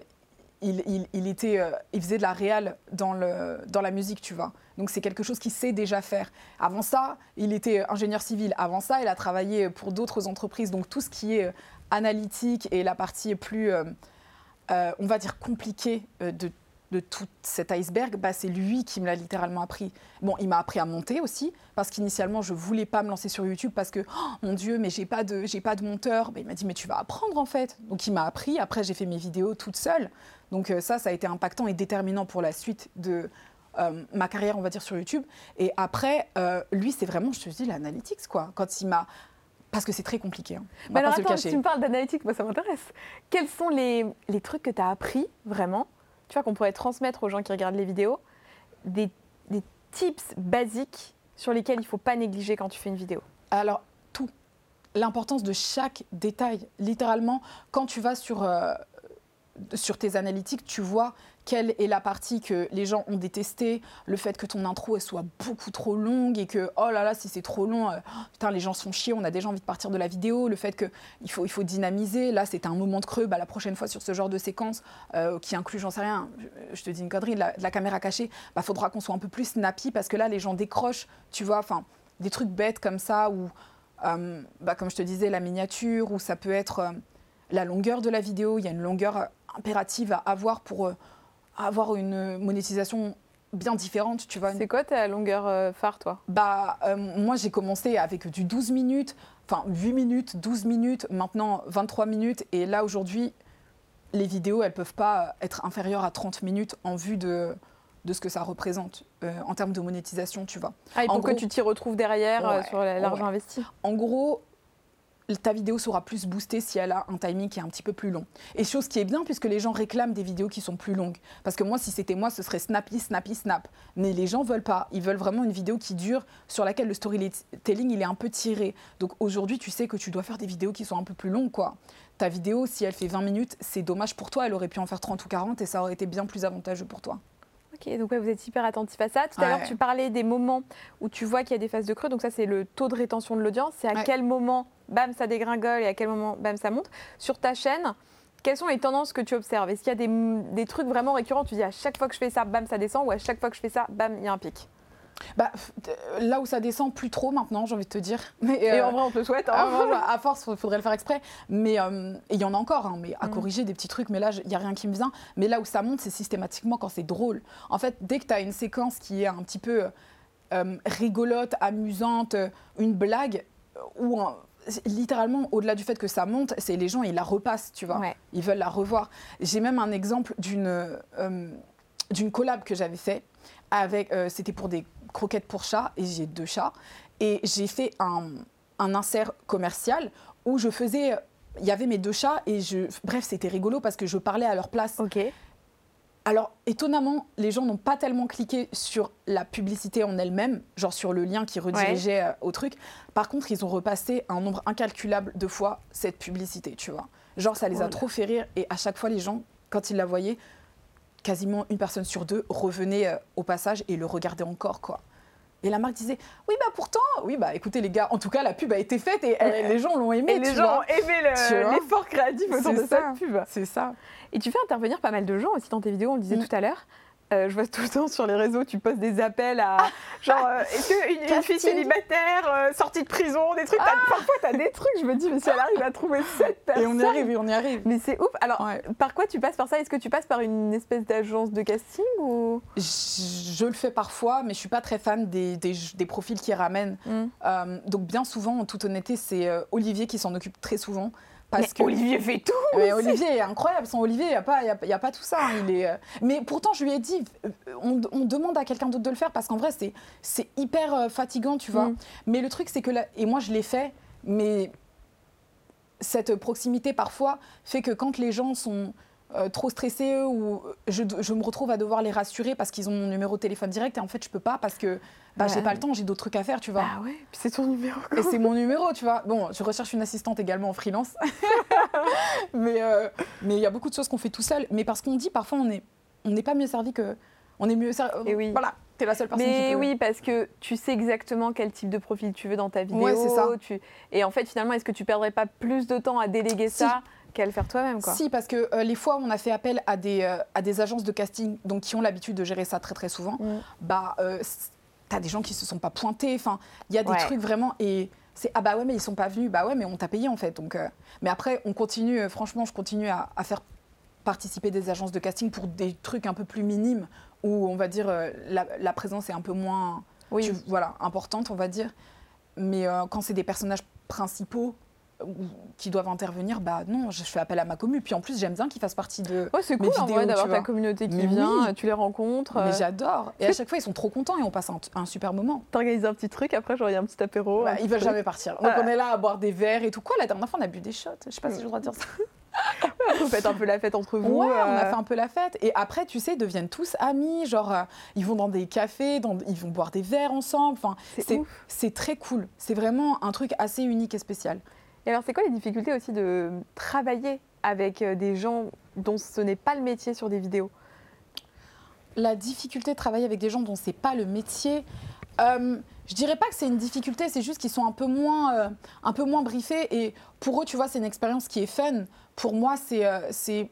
il, était, euh, il faisait de la réal dans, le, dans la musique, tu vois. Donc c'est quelque chose qu'il sait déjà faire. Avant ça, il était ingénieur civil. Avant ça, il a travaillé pour d'autres entreprises. Donc tout ce qui est euh, analytique et la partie plus, euh, on va dire, compliquée de, de tout cet iceberg, bah, c'est lui qui me l'a littéralement appris. Bon, il m'a appris à monter aussi, parce qu'initialement, je voulais pas me lancer sur YouTube parce que, oh, mon Dieu, mais j'ai pas de, j'ai pas de monteur. Bah, il m'a dit, mais tu vas apprendre en fait. Donc il m'a appris. Après, j'ai fait mes vidéos toute seule. Donc euh, ça, ça a été impactant et déterminant pour la suite de euh, ma carrière, on va dire, sur YouTube. Et après, euh, lui, c'est vraiment, je te dis, l'analytics, quoi. Quand il m'a... Parce que c'est très compliqué. Hein. On alors attends, si tu me parles d'analytique, moi ça m'intéresse. Quels sont les, les trucs que tu as appris vraiment, tu vois, qu'on pourrait transmettre aux gens qui regardent les vidéos, des, des tips basiques sur lesquels il ne faut pas négliger quand tu fais une vidéo Alors, tout. L'importance de chaque détail. Littéralement, quand tu vas sur sur tes analytiques, tu vois quelle est la partie que les gens ont détestée, le fait que ton intro soit beaucoup trop longue et que oh là là si c'est trop long, euh, putain les gens sont chiés, on a déjà envie de partir de la vidéo, le fait qu'il faut, il faut dynamiser, là c'était un moment de creux, bah, la prochaine fois sur ce genre de séquence euh, qui inclut j'en sais rien, je, te dis une connerie, de la, caméra cachée, bah faudra qu'on soit un peu plus snappy parce que là les gens décrochent, tu vois, enfin des trucs bêtes comme ça ou euh, bah, comme je te disais la miniature ou ça peut être la longueur de la vidéo, il y a une longueur impérative à avoir pour euh, avoir une monétisation bien différente, tu vois. C'est quoi ta longueur euh, phare, toi? Bah, euh, moi, j'ai commencé avec du 12 minutes, enfin 8 minutes, 12 minutes, maintenant 23 minutes. Et là, aujourd'hui, les vidéos, elles peuvent pas être inférieures à 30 minutes en vue de, de ce que ça représente en termes de monétisation, tu vois. Ah, et pour que tu t'y retrouves derrière sur l'argent investi? En gros, ta vidéo sera plus boostée si elle a un timing qui est un petit peu plus long. Et chose qui est bien puisque les gens réclament des vidéos qui sont plus longues. Parce que moi, si c'était moi, ce serait snappy, snappy, snap. Mais les gens veulent pas. Ils veulent vraiment une vidéo qui dure, sur laquelle le storytelling il est un peu tiré. Donc aujourd'hui, tu sais que tu dois faire des vidéos qui sont un peu plus longues, quoi. Ta vidéo, si elle fait 20 minutes, c'est dommage pour toi. Elle aurait pu en faire 30 ou 40 et ça aurait été bien plus avantageux pour toi. Ok, donc vous êtes hyper attentif à ça. Tout à l'heure, tu parlais des moments où tu vois qu'il y a des phases de creux. Donc ça, c'est le taux de rétention de l'audience. C'est à quel moment bam, ça dégringole et à quel moment, bam, ça monte. Sur ta chaîne, quelles sont les tendances que tu observes? Est-ce qu'il y a des, trucs vraiment récurrents? Tu dis à chaque fois que je fais ça, bam, ça descend ou à chaque fois que je fais ça, bam, il y a un pic? Bah, là où ça descend plus trop maintenant, j'ai envie de te dire. Mais, et en euh, vrai, on te souhaite. Hein. à force, il faudrait le faire exprès. Mais euh, il y en a encore, hein, mais à mm. corriger des petits trucs. Mais là, il n'y a rien qui me vient. Mais là où ça monte, c'est systématiquement quand c'est drôle. En fait, dès que tu as une séquence qui est un petit peu euh, rigolote, amusante, une blague, ou un, littéralement, au-delà du fait que ça monte, c'est les gens, ils la repassent, tu vois. Ils veulent la revoir. J'ai même un exemple d'une d'une collab que j'avais fait. Avec, c'était pour des croquettes pour chats, et j'ai deux chats. Et j'ai fait un, un insert commercial où je faisais... Il y avait mes deux chats, et je... Bref, c'était rigolo parce que je parlais à leur place. Ok. alors, étonnamment, les gens n'ont pas tellement cliqué sur la publicité en elle-même, genre sur le lien qui redirigeait euh, au truc. Par contre, ils ont repassé un nombre incalculable de fois cette publicité, tu vois. Genre, ça les a trop fait rire et à chaque fois, les gens, quand ils la voyaient, quasiment une personne sur deux revenait euh, au passage et le regardait encore, quoi. Et la marque disait Oui, bah pourtant, oui, bah écoutez, les gars, en tout cas, la pub a été faite et les gens l'ont aimé. Et les gens ont aimé l'effort créatif autour de cette pub. C'est ça. Et tu fais intervenir pas mal de gens aussi dans tes vidéos, on le disait mm. tout à l'heure. Euh, je vois tout le temps sur les réseaux, tu postes des appels à genre euh, est-ce qu'une une fille célibataire euh, sortie de prison, des trucs. Ah parfois, tu as des trucs, je me dis, mais si elle arrive à trouver cette personne. Et on y arrive, on y arrive. Mais c'est ouf. Alors, par quoi tu passes par ça? Est-ce que tu passes par une espèce d'agence de casting ou? Je, le fais parfois, mais je suis pas très fan des, des, profils qui ramènent. Mm. donc, bien souvent, en toute honnêteté, c'est Olivier qui s'en occupe très souvent. Parce que Olivier fait tout. Mais Olivier est incroyable. Sans Olivier, il n'y a, pas, y a, pas tout ça. Hein. Il est, euh, Mais pourtant, je lui ai dit, euh, on, demande à quelqu'un d'autre de le faire parce qu'en vrai, c'est hyper euh, fatigant, tu vois. Mm. Mais le truc, c'est que là, et moi, je l'ai fait, mais cette proximité parfois fait que quand les gens sont euh, trop stressés ou je, je, me retrouve à devoir les rassurer parce qu'ils ont mon numéro de téléphone direct et en fait je peux pas parce que bah, j'ai pas le temps, j'ai d'autres trucs à faire, tu vois. Ah ouais, c'est ton numéro. Et c'est mon numéro, tu vois. Bon, je recherche une assistante également en freelance. mais euh, mais il y a beaucoup de choses qu'on fait tout seul. Mais parce qu'on dit parfois on est on n'est pas mieux servi que on est mieux servi. Et oui. Voilà. es la seule personne mais qui peut... oui, parce que tu sais exactement quel type de profil tu veux dans ta vidéo. Ouais, c'est ça. Tu... Et en fait, finalement, est-ce que tu perdrais pas plus de temps à déléguer ça qu'à le faire toi-même. Quoi. Si, parce que euh, les fois où on a fait appel à des, euh, à des agences de casting donc, qui ont l'habitude de gérer ça très très souvent, mm. bah, euh, t'as des gens qui se sont pas pointés. Enfin, il y a des trucs vraiment. Et c'est ah bah ouais, mais ils sont pas venus. Bah ouais, mais on t'a payé en fait. Donc, mais après, on continue, franchement, je continue à, faire participer des agences de casting pour des trucs un peu plus minimes où on va dire la, présence est un peu moins oui. voilà, importante, on va dire. Mais quand c'est des personnages principaux, qui doivent intervenir, bah non, je fais appel à ma commu. Puis en plus, j'aime bien qu'ils fassent partie de ouais, c'est cool, en vrai d'avoir ta communauté qui vient, tu les rencontres. Mais j'adore. Et à chaque fois, ils sont trop contents et on passe un, super moment. T'organises un petit truc, après, genre, il y a un petit apéro. Bah, ils veulent jamais partir. Donc on est là à boire des verres et tout. Quoi, la dernière fois, on a bu des shots. Je sais pas si je dois dire ça. vous faites un peu la fête entre vous. Ouais, on a euh. fait un peu la fête. Et après, tu sais, ils deviennent tous amis. Genre, euh, ils vont dans des cafés, dans, ils vont boire des verres ensemble. Enfin, c'est très cool. C'est vraiment un truc assez unique et spécial. Et alors, c'est quoi les difficultés aussi de travailler avec euh, des gens dont ce n'est pas le métier sur des vidéos? La difficulté de travailler avec des gens dont c'est pas le métier, euh, je dirais pas que c'est une difficulté, c'est juste qu'ils sont un peu moins, euh, un peu moins briefés. Et pour eux, tu vois, c'est une expérience qui est fun. Pour moi, c'est c'est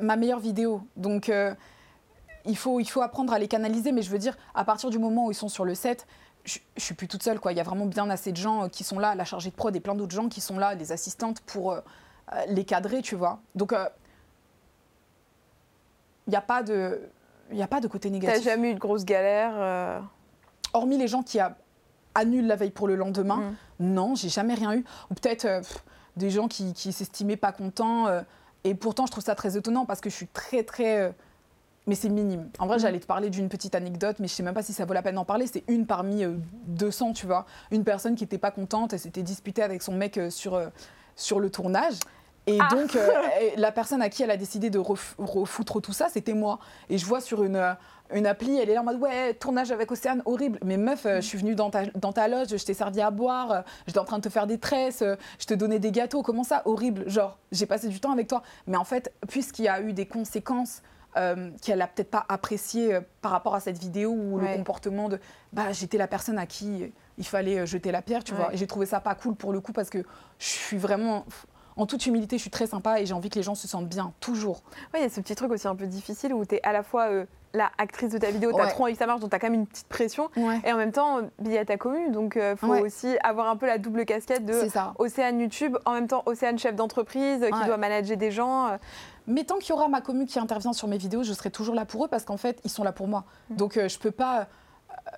ma meilleure vidéo. Donc, il, faut, il faut apprendre à les canaliser. Mais je veux dire, à partir du moment où ils sont sur le set, je, ne suis plus toute seule. Quoi. Il y a vraiment bien assez de gens euh, qui sont là, la chargée de prod et plein d'autres gens qui sont là, des assistantes pour euh, euh, les cadrer, tu vois. Donc, il n'y a pas de... Il a pas de côté négatif. T'as jamais eu de grosse galère Hormis les gens qui annulent la veille pour le lendemain, mm. non, j'ai jamais rien eu. Ou peut-être des gens qui, qui s'estimaient pas contents. et pourtant, je trouve ça très étonnant parce que je suis très, très mais c'est minime. En vrai, mm. j'allais te parler d'une petite anecdote, mais je sais même pas si ça vaut la peine d'en parler. C'est une parmi 200, euh, tu vois. Une personne qui n'était pas contente, elle s'était disputée avec son mec euh, sur, euh, sur le tournage. Et ah. donc, la personne à qui elle a décidé de refoutre tout ça, c'était moi. Et je vois sur une, une appli, elle est là en mode Ouais, tournage avec Océane, horrible. Mais meuf, je suis venue dans ta, dans ta loge, je t'ai servi à boire, j'étais en train de te faire des tresses, je te donnais des gâteaux. Comment ça Horrible. Genre, j'ai passé du temps avec toi. Mais en fait, puisqu'il y a eu des conséquences euh, qu'elle a peut-être pas apprécié euh, par rapport à cette vidéo ou le comportement de bah j'étais la personne à qui il fallait euh, jeter la pierre, tu vois. Et j'ai trouvé ça pas cool pour le coup parce que je suis vraiment en toute humilité, je suis très sympa et j'ai envie que les gens se sentent bien, toujours. Oui, il y a ce petit truc aussi un peu difficile où tu es à la fois la actrice de ta vidéo, tu as trop envie que ça marche, donc tu as quand même une petite pression. Et en même temps, il y a ta commune, donc il faut aussi avoir un peu la double casquette de Océane YouTube, en même temps Océane chef d'entreprise qui doit manager des gens. Mais tant qu'il y aura ma commune qui intervient sur mes vidéos, je serai toujours là pour eux parce qu'en fait, ils sont là pour moi. Mm. Donc, je euh, je peux pas.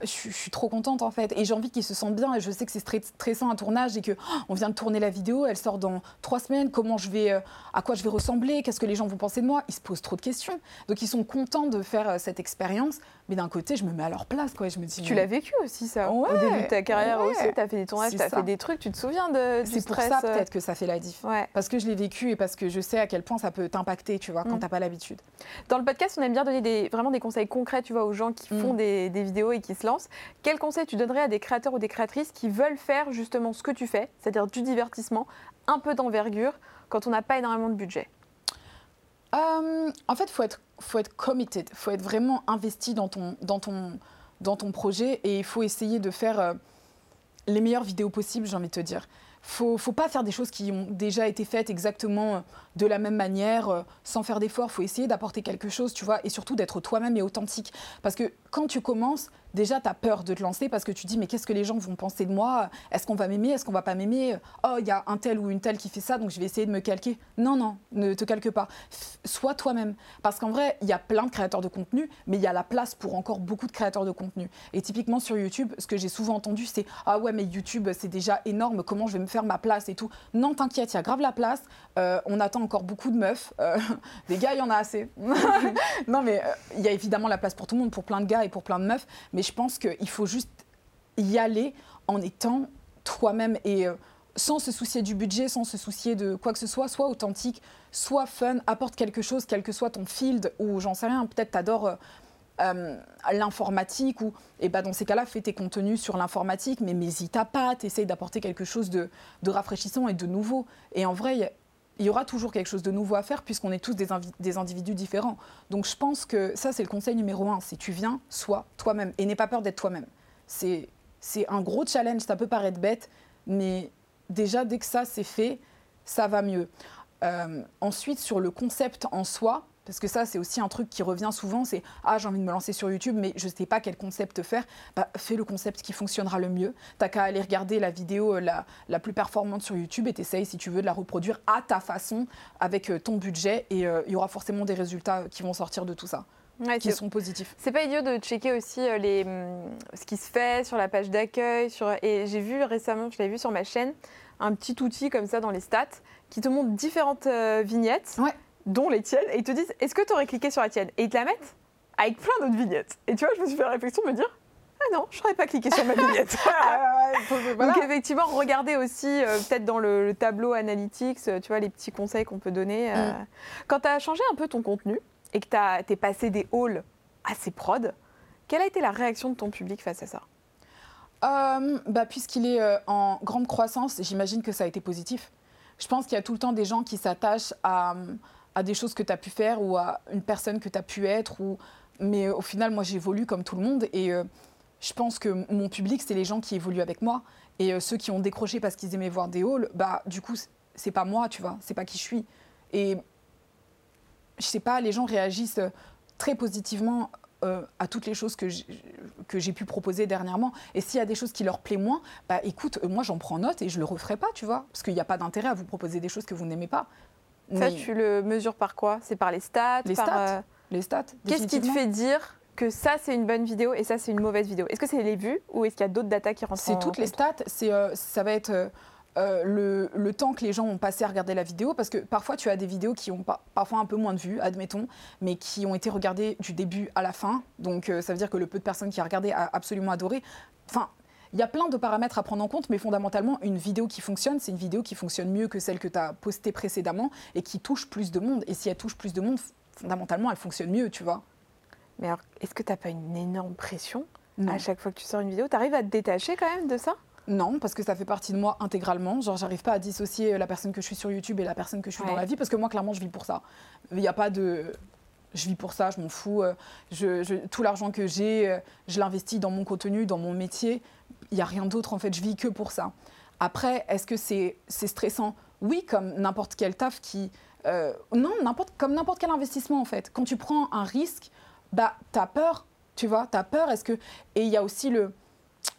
Je, suis trop contente en fait. Et j'ai envie qu'ils se sentent bien. Et je sais que c'est stressant un tournage et que oh, on vient de tourner la vidéo, elle sort dans trois semaines. Comment je vais, euh, à quoi je vais ressembler? Qu'est-ce que les gens vont penser de moi? Ils se posent trop de questions. Donc ils sont contents de faire euh, cette expérience. Mais d'un côté, je me mets à leur place. Quoi. Je me dis, tu l'as vécu aussi ça Au début de ta carrière aussi, tu as fait des tournages, tu as fait des trucs, tu te souviens de C'est pour ça peut-être que ça fait la diff. Parce que je l'ai vécu et parce que je sais à quel point ça peut t'impacter, tu vois, quand tu mm. t'as pas l'habitude. Dans le podcast, on aime bien donner des, vraiment des conseils concrets, tu vois, aux gens qui mm. font des, des vidéos et qui Quel conseil tu donnerais à des créateurs ou des créatrices qui veulent faire justement ce que tu fais, c'est-à-dire du divertissement, un peu d'envergure, quand on n'a pas énormément de budget? Euh, En fait, il faut être, faut committed, il faut être vraiment investi dans ton projet et il faut essayer de faire euh, les meilleures vidéos possibles, j'ai envie de te dire faut, faut pas faire des choses qui ont déjà été faites exactement de la même manière, euh, sans faire d'efforts. faut essayer d'apporter quelque chose, tu vois, et surtout d'être toi-même et authentique. Parce que quand tu commences, déjà, tu as peur de te lancer parce que tu dis, mais qu'est-ce que les gens vont penser de moi? Est-ce qu'on va m'aimer? Est-ce qu'on va pas m'aimer? Oh, il y a un tel ou une telle qui fait ça, donc je vais essayer de me calquer. Non, non, ne te calque pas. Sois toi-même. Parce qu'en vrai, il y a plein de créateurs de contenu, mais il y a la place pour encore beaucoup de créateurs de contenu. Et typiquement sur YouTube, ce que j'ai souvent entendu, c'est Ah ouais, mais YouTube, c'est déjà énorme, comment je vais me faire ma place et tout. Non, t'inquiète, il y a grave la place. Euh, on attend encore beaucoup de meufs. Euh, des gars, il y en a assez. non, mais euh, il y a évidemment la place pour tout le monde, pour plein de gars et pour plein de meufs. Mais je pense qu'il faut juste y aller en étant toi-même et sans se soucier du budget, sans se soucier de quoi que ce soit, soit authentique, soit fun, apporte quelque chose, quel que soit ton field, ou j'en sais rien, peut-être t'adores l'informatique, ou et bah, dans ces cas-là, fais tes contenus sur l'informatique, mais n'hésite pas, t'essayes d'apporter quelque chose de, de, rafraîchissant et de nouveau. Et en vrai, il y aura toujours quelque chose de nouveau à faire puisqu'on est tous des, des, individus différents. Donc je pense que ça, c'est le conseil numéro un. Si tu viens, sois toi-même et n'aie pas peur d'être toi-même. C'est un gros challenge, ça peut paraître bête, mais déjà, dès que ça, c'est fait, ça va mieux. Euh, ensuite, sur le concept en soi, parce que ça, c'est aussi un truc qui revient souvent, c'est ah j'ai envie de me lancer sur YouTube, mais je ne sais pas quel concept faire. Bah, fais le concept qui fonctionnera le mieux. T'as qu'à aller regarder la vidéo euh, la, la plus performante sur YouTube et t'essayes si tu veux de la reproduire à ta façon avec euh, ton budget et euh, il y aura forcément des résultats qui vont sortir de tout ça. qui sont positifs. C'est pas idiot de checker aussi les, hum, ce qui se fait sur la page d'accueil. Sur... Et j'ai vu récemment, je l'ai vu sur ma chaîne, un petit outil comme ça dans les stats qui te montre différentes vignettes. Ouais dont les tiennes, et ils te disent est-ce que tu aurais cliqué sur la tienne? Et ils te la mettent avec plein d'autres vignettes. Et tu vois, je me suis fait la réflexion de me dire ah non, je n'aurais pas cliqué sur ma vignette. Donc effectivement, regardez aussi euh, peut-être dans le, tableau analytics, euh, tu vois, les petits conseils qu'on peut donner. Euh. Mm. Quand tu as changé un peu ton contenu et que tu es passé des halls assez prod, quelle a été la réaction de ton public face à ça? Bah, Puisqu'il est en grande croissance, j'imagine que ça a été positif. Je pense qu'il y a tout le temps des gens qui s'attachent à, à des choses que tu as pu faire ou à une personne que tu as pu être. Ou... Mais au final, moi, j'évolue comme tout le monde. Et euh, je pense que mon public, c'est les gens qui évoluent avec moi. Et euh, ceux qui ont décroché parce qu'ils aimaient voir des halls, bah, du coup, c'est pas moi, tu vois. C'est pas qui je suis. Et je sais pas, les gens réagissent très positivement euh, à toutes les choses que j'ai pu proposer dernièrement. Et s'il y a des choses qui leur plaisent moins, bah écoute, moi j'en prends note et je le referai pas, tu vois. Parce qu'il n'y a pas d'intérêt à vous proposer des choses que vous n'aimez pas. Ça, tu le mesures par quoi? C'est par les stats Les stats. Euh, les stats. Qu'est-ce qui te fait dire que ça c'est une bonne vidéo et ça c'est une mauvaise vidéo? Est-ce que c'est les vues ou est-ce qu'il y a d'autres datas qui rentrent C'est toutes les stats. C'est euh, ça va être euh, le, le, temps que les gens ont passé à regarder la vidéo, parce que parfois tu as des vidéos qui ont pas, parfois un peu moins de vues, admettons, mais qui ont été regardées du début à la fin. Donc ça veut dire que le peu de personnes qui a regardé a absolument adoré. Enfin, il y a plein de paramètres à prendre en compte, mais fondamentalement, une vidéo qui fonctionne, c'est une vidéo qui fonctionne mieux que celle que tu as postée précédemment et qui touche plus de monde. Et si elle touche plus de monde, fondamentalement, elle fonctionne mieux, tu vois. Mais alors, est-ce que tu n'as pas une énorme pression à chaque fois que tu sors une vidéo? Tu arrives à te détacher quand même de ça? Non, parce que ça fait partie de moi intégralement. Genre, j'arrive pas à dissocier la personne que je suis sur YouTube et la personne que je suis dans la vie, parce que moi, clairement, je vis pour ça. Il n'y a pas de je vis pour ça, je m'en fous. Euh, je, tout l'argent que j'ai, euh, je l'investis dans mon contenu, dans mon métier. Il n'y a rien d'autre, en fait, je vis que pour ça. Après, est-ce que c'est stressant? Oui, comme n'importe quel taf qui... Euh, non, comme n'importe quel investissement, en fait. Quand tu prends un risque, bah, tu as peur, tu vois, tu as peur. Est-ce que... Et il y a aussi le...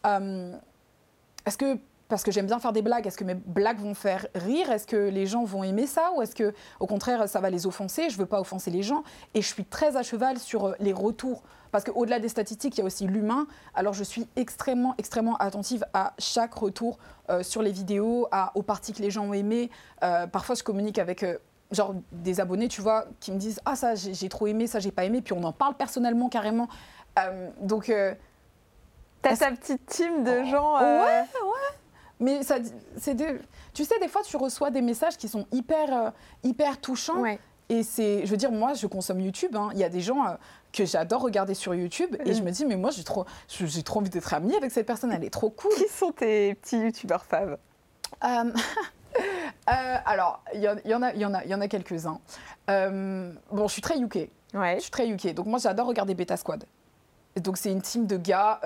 est-ce que parce que j'aime bien faire des blagues. Est-ce que mes blagues vont faire rire? Est-ce que les gens vont aimer ça? Ou est-ce que, au contraire, ça va les offenser? Je veux pas offenser les gens. Et je suis très à cheval sur euh, les retours Parce qu'au-delà des statistiques, il y a aussi l'humain. Alors je suis extrêmement, extrêmement attentive à chaque retour euh, sur les vidéos, à, aux parties que les gens ont aimées. Euh, parfois, je communique avec euh, genre des abonnés, tu vois, qui me disent Ah, ça, j'ai trop aimé, ça, j'ai pas aimé. Puis on en parle personnellement, carrément. Euh, donc. euh, T'as ta petite team de Oh, gens. euh, Ouais, ouais. Mais ça, c'est des... tu sais, des fois, tu reçois des messages qui sont hyper, hyper touchants. ouais. Et c'est, je veux dire, moi, je consomme YouTube. hein. Il y a des gens euh, que j'adore regarder sur YouTube. Et je me dis, mais moi, j'ai trop, j'ai trop envie d'être amie avec cette personne. Elle est trop cool. Qui sont tes petits youtubeurs faves? Euh, euh, alors, il y, en- il y en a, il y en a, il y en a quelques-uns. Bon, je suis très UK. Ouais. Je suis très UK. Donc moi, j'adore regarder Beta Squad. Et donc c'est une team de gars,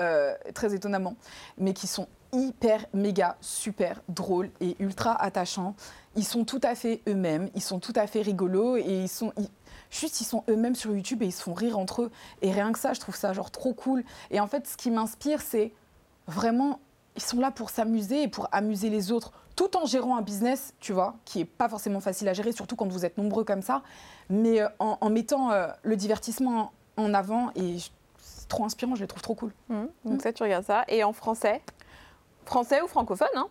très étonnamment, mais qui sont hyper, méga, super drôles et ultra attachants. Ils sont tout à fait eux-mêmes, ils sont tout à fait rigolos et ils sont... ils- Juste, ils sont eux-mêmes sur YouTube et ils se font rire entre eux. Et rien que ça, je trouve ça genre trop cool. Et en fait, ce qui m'inspire, c'est vraiment, ils sont là pour s'amuser et pour amuser les autres, tout en gérant un business, tu vois, qui est pas forcément facile à gérer, surtout quand vous êtes nombreux comme ça, mais euh, en, en mettant euh, le divertissement en avant. Et c'est trop inspirant, je les trouve trop cool. Mhm. Donc ça, tu regardes ça. Et en français? Français ou francophone hein?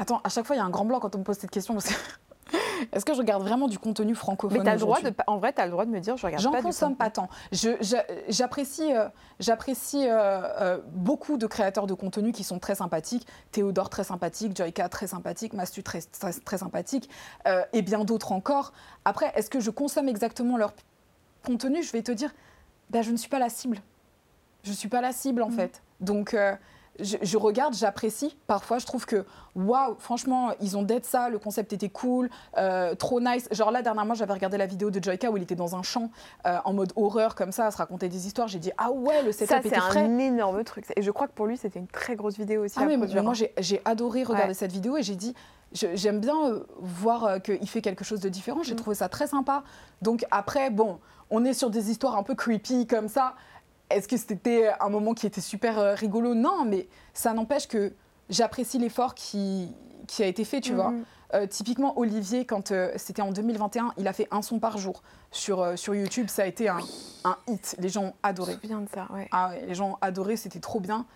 Attends, à chaque fois, il y a un grand blanc quand on me pose cette question. Est-ce que je regarde vraiment du contenu francophone Mais le droit de, en vrai, t'as le droit de me dire, je regarde J'en consomme pas tant. J'apprécie euh, j'apprécie euh, euh, beaucoup de créateurs de contenu qui sont très sympathiques. Théodore très sympathique, Joyka très sympathique, Mastu très, très, très sympathique, et bien d'autres encore. Après, est-ce que je consomme exactement leur contenu? Je vais te dire, ben, je ne suis pas la cible. Je ne suis pas la cible en fait. Donc je, je regarde, j'apprécie. Parfois, je trouve que waouh, franchement, ils ont d'être ça. Le concept était cool, euh, trop nice. Genre là, dernièrement, j'avais regardé la vidéo de Joyka où il était dans un champ euh, en mode horreur comme ça, à se raconter des histoires. J'ai dit ah ouais, le Ça, setup c'est était frais. un énorme truc. Et je crois que pour lui, c'était une très grosse vidéo aussi Ah à oui, mais moi j'ai adoré regarder Ouais. cette vidéo et j'ai dit j'aime bien euh, voir qu'il fait quelque chose de différent. J'ai Mm. trouvé ça très sympa. Donc après, bon, on est sur des histoires un peu creepy comme ça. Est-ce que c'était un moment qui était super euh, rigolo? Non, mais ça n'empêche que j'apprécie l'effort qui, qui a été fait, tu vois. Mhm. Euh, typiquement, Olivier, quand euh, c'était en 2021, il a fait un son par jour sur, euh, sur YouTube. Ça a été un, un hit. Les gens ont Je me adoré. de ça, ouais. Ah ouais, les gens ont adoré, c'était trop bien.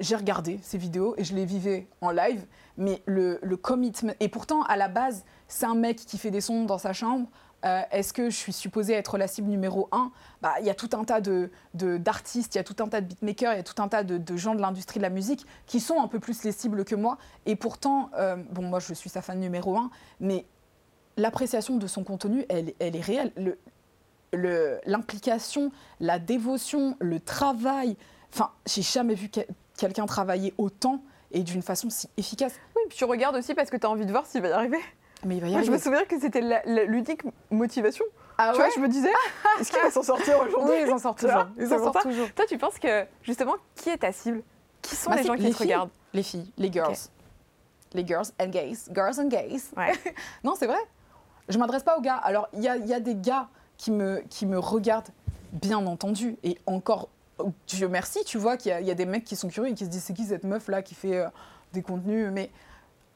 J'ai regardé ces vidéos et je les vivais en live, mais le, le commitment. Et pourtant, à la base, c'est un mec qui fait des sons dans sa chambre. Euh, Est-ce que je suis supposée être la cible numéro un? Bah, Il y a tout un tas de- de- d'artistes, il y a tout un tas de beatmakers, il y a tout un tas de, gens de l'industrie de la musique qui sont un peu plus les cibles que moi. Et pourtant, euh, bon, moi, je suis sa fan numéro un, mais l'appréciation de son contenu, elle, est réelle. Le- le- L'implication, la dévotion, le travail. Enfin, j'ai jamais vu quel- quelqu'un travailler autant et d'une façon si efficace. Oui, puis tu regardes aussi parce que tu as envie de voir s'il va y arriver. Mais il va y Moi, je me souviens que c'était l'unique motivation. Ah tu vois, je me disais, est-ce qu'il va s'en sortir aujourd'hui Oui, ils en sortent toujours. Ils c'est en pour sortent toujours. Toi, tu penses que, justement, qui est ta cible? Qui sont Bah, les gens qui les te filles. regardent? Les filles, les girls. Les girls and gays. Girls and gays. Ouais. Non, c'est vrai. Je m'adresse pas aux gars. Alors, il y a, il y a des gars qui me, qui me regardent, bien entendu. Et encore, oh, Dieu merci, tu vois qu'il y, a- il y a des mecs qui sont curieux et qui se disent c'est qui cette meuf-là qui fait euh, des contenus? Mais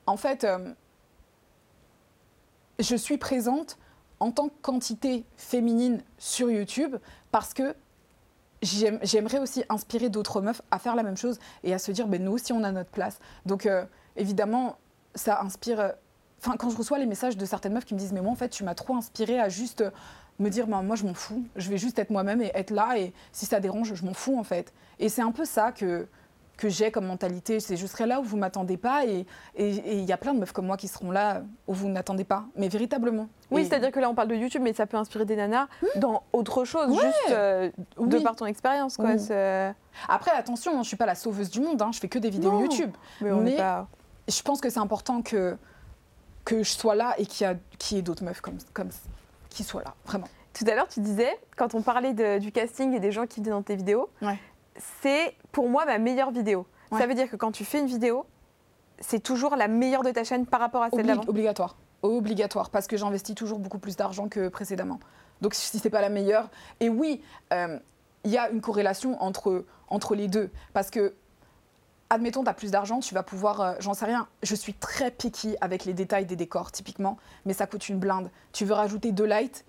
en fait, euh, je suis présente en tant que quantité féminine sur YouTube parce que j'aime- j'aimerais aussi inspirer d'autres meufs à faire la même chose et à se dire, ben, nous aussi, on a notre place. Donc, euh, évidemment, ça inspire. euh, Enfin, quand je reçois les messages de certaines meufs qui me disent, mais moi, en fait, tu m'as trop inspiré à juste me dire, ben, moi, je m'en fous. Je vais juste être moi-même et être là. Et si ça dérange, je m'en fous, en fait. Et c'est un peu ça que que j'ai comme mentalité. C'est je serai là où vous m'attendez pas et il y a plein de meufs comme moi qui seront là où vous n'attendez pas, mais véritablement. Oui, Et- c'est-à-dire que là, on parle de YouTube, mais ça peut inspirer des nanas dans autre chose, Ouais. juste euh, de par ton expérience, quoi. C'est- Après, attention, je suis pas la sauveuse du monde. Hein, je fais que des vidéos Non. YouTube. Mais on Mais- est pas... je pense que c'est important que, que je sois là et qu'il y, ait d'autres meufs comme, comme, qui soient là, vraiment. Tout à l'heure, tu disais, quand on parlait de- du casting et des gens qui venaient dans tes vidéos, Ouais. C'est pour moi ma meilleure vidéo. Ouais. Ça veut dire que quand tu fais une vidéo, c'est toujours la meilleure de ta chaîne par rapport à celle Obli- d'avant. obligatoire. Obligatoire, parce que j'investis toujours beaucoup plus d'argent que précédemment. Donc si c'est pas la meilleure. Et oui, euh, il y a une corrélation entre, entre les deux. Parce que, admettons, tu as plus d'argent, tu vas pouvoir, euh, j'en sais rien, je suis très picky avec les détails des décors, typiquement, mais ça coûte une blinde. Tu veux rajouter deux lights,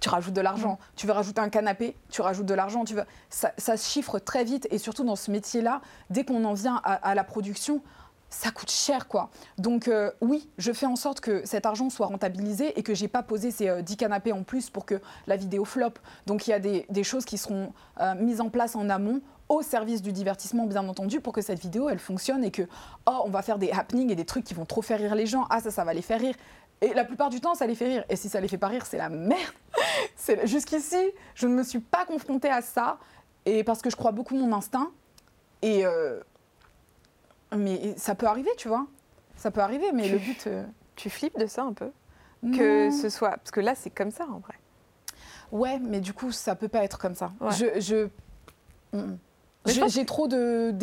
tu rajoutes de l'argent. Tu veux rajouter un canapé, tu rajoutes de l'argent. Tu veux... ça, ça se chiffre très vite et surtout dans ce métier-là, dès qu'on en vient à, à la production, ça coûte cher quoi. Donc euh, oui, je fais en sorte que cet argent soit rentabilisé et que j'ai pas posé ces euh, 10 canapés en plus pour que la vidéo flop. Donc il y a des, des choses qui seront euh, mises en place en amont au service du divertissement bien entendu pour que cette vidéo elle fonctionne et que oh on va faire des happenings et des trucs qui vont trop faire rire les gens. Ah ça ça va les faire rire. Et la plupart du temps, ça les fait rire. Et si ça les fait pas rire, c'est la merde. Jusqu'ici, je ne me suis pas confrontée à ça. Et parce que je crois beaucoup mon instinct. Et euh, mais ça peut arriver, tu vois. Ça peut arriver, mais le but. euh, Tu flippes de ça un peu? Que ce soit. Parce que là, c'est comme ça en vrai. Ouais, mais du coup, ça peut pas être comme ça. Ouais. Je, je... Mm. Pense j'ai trop de.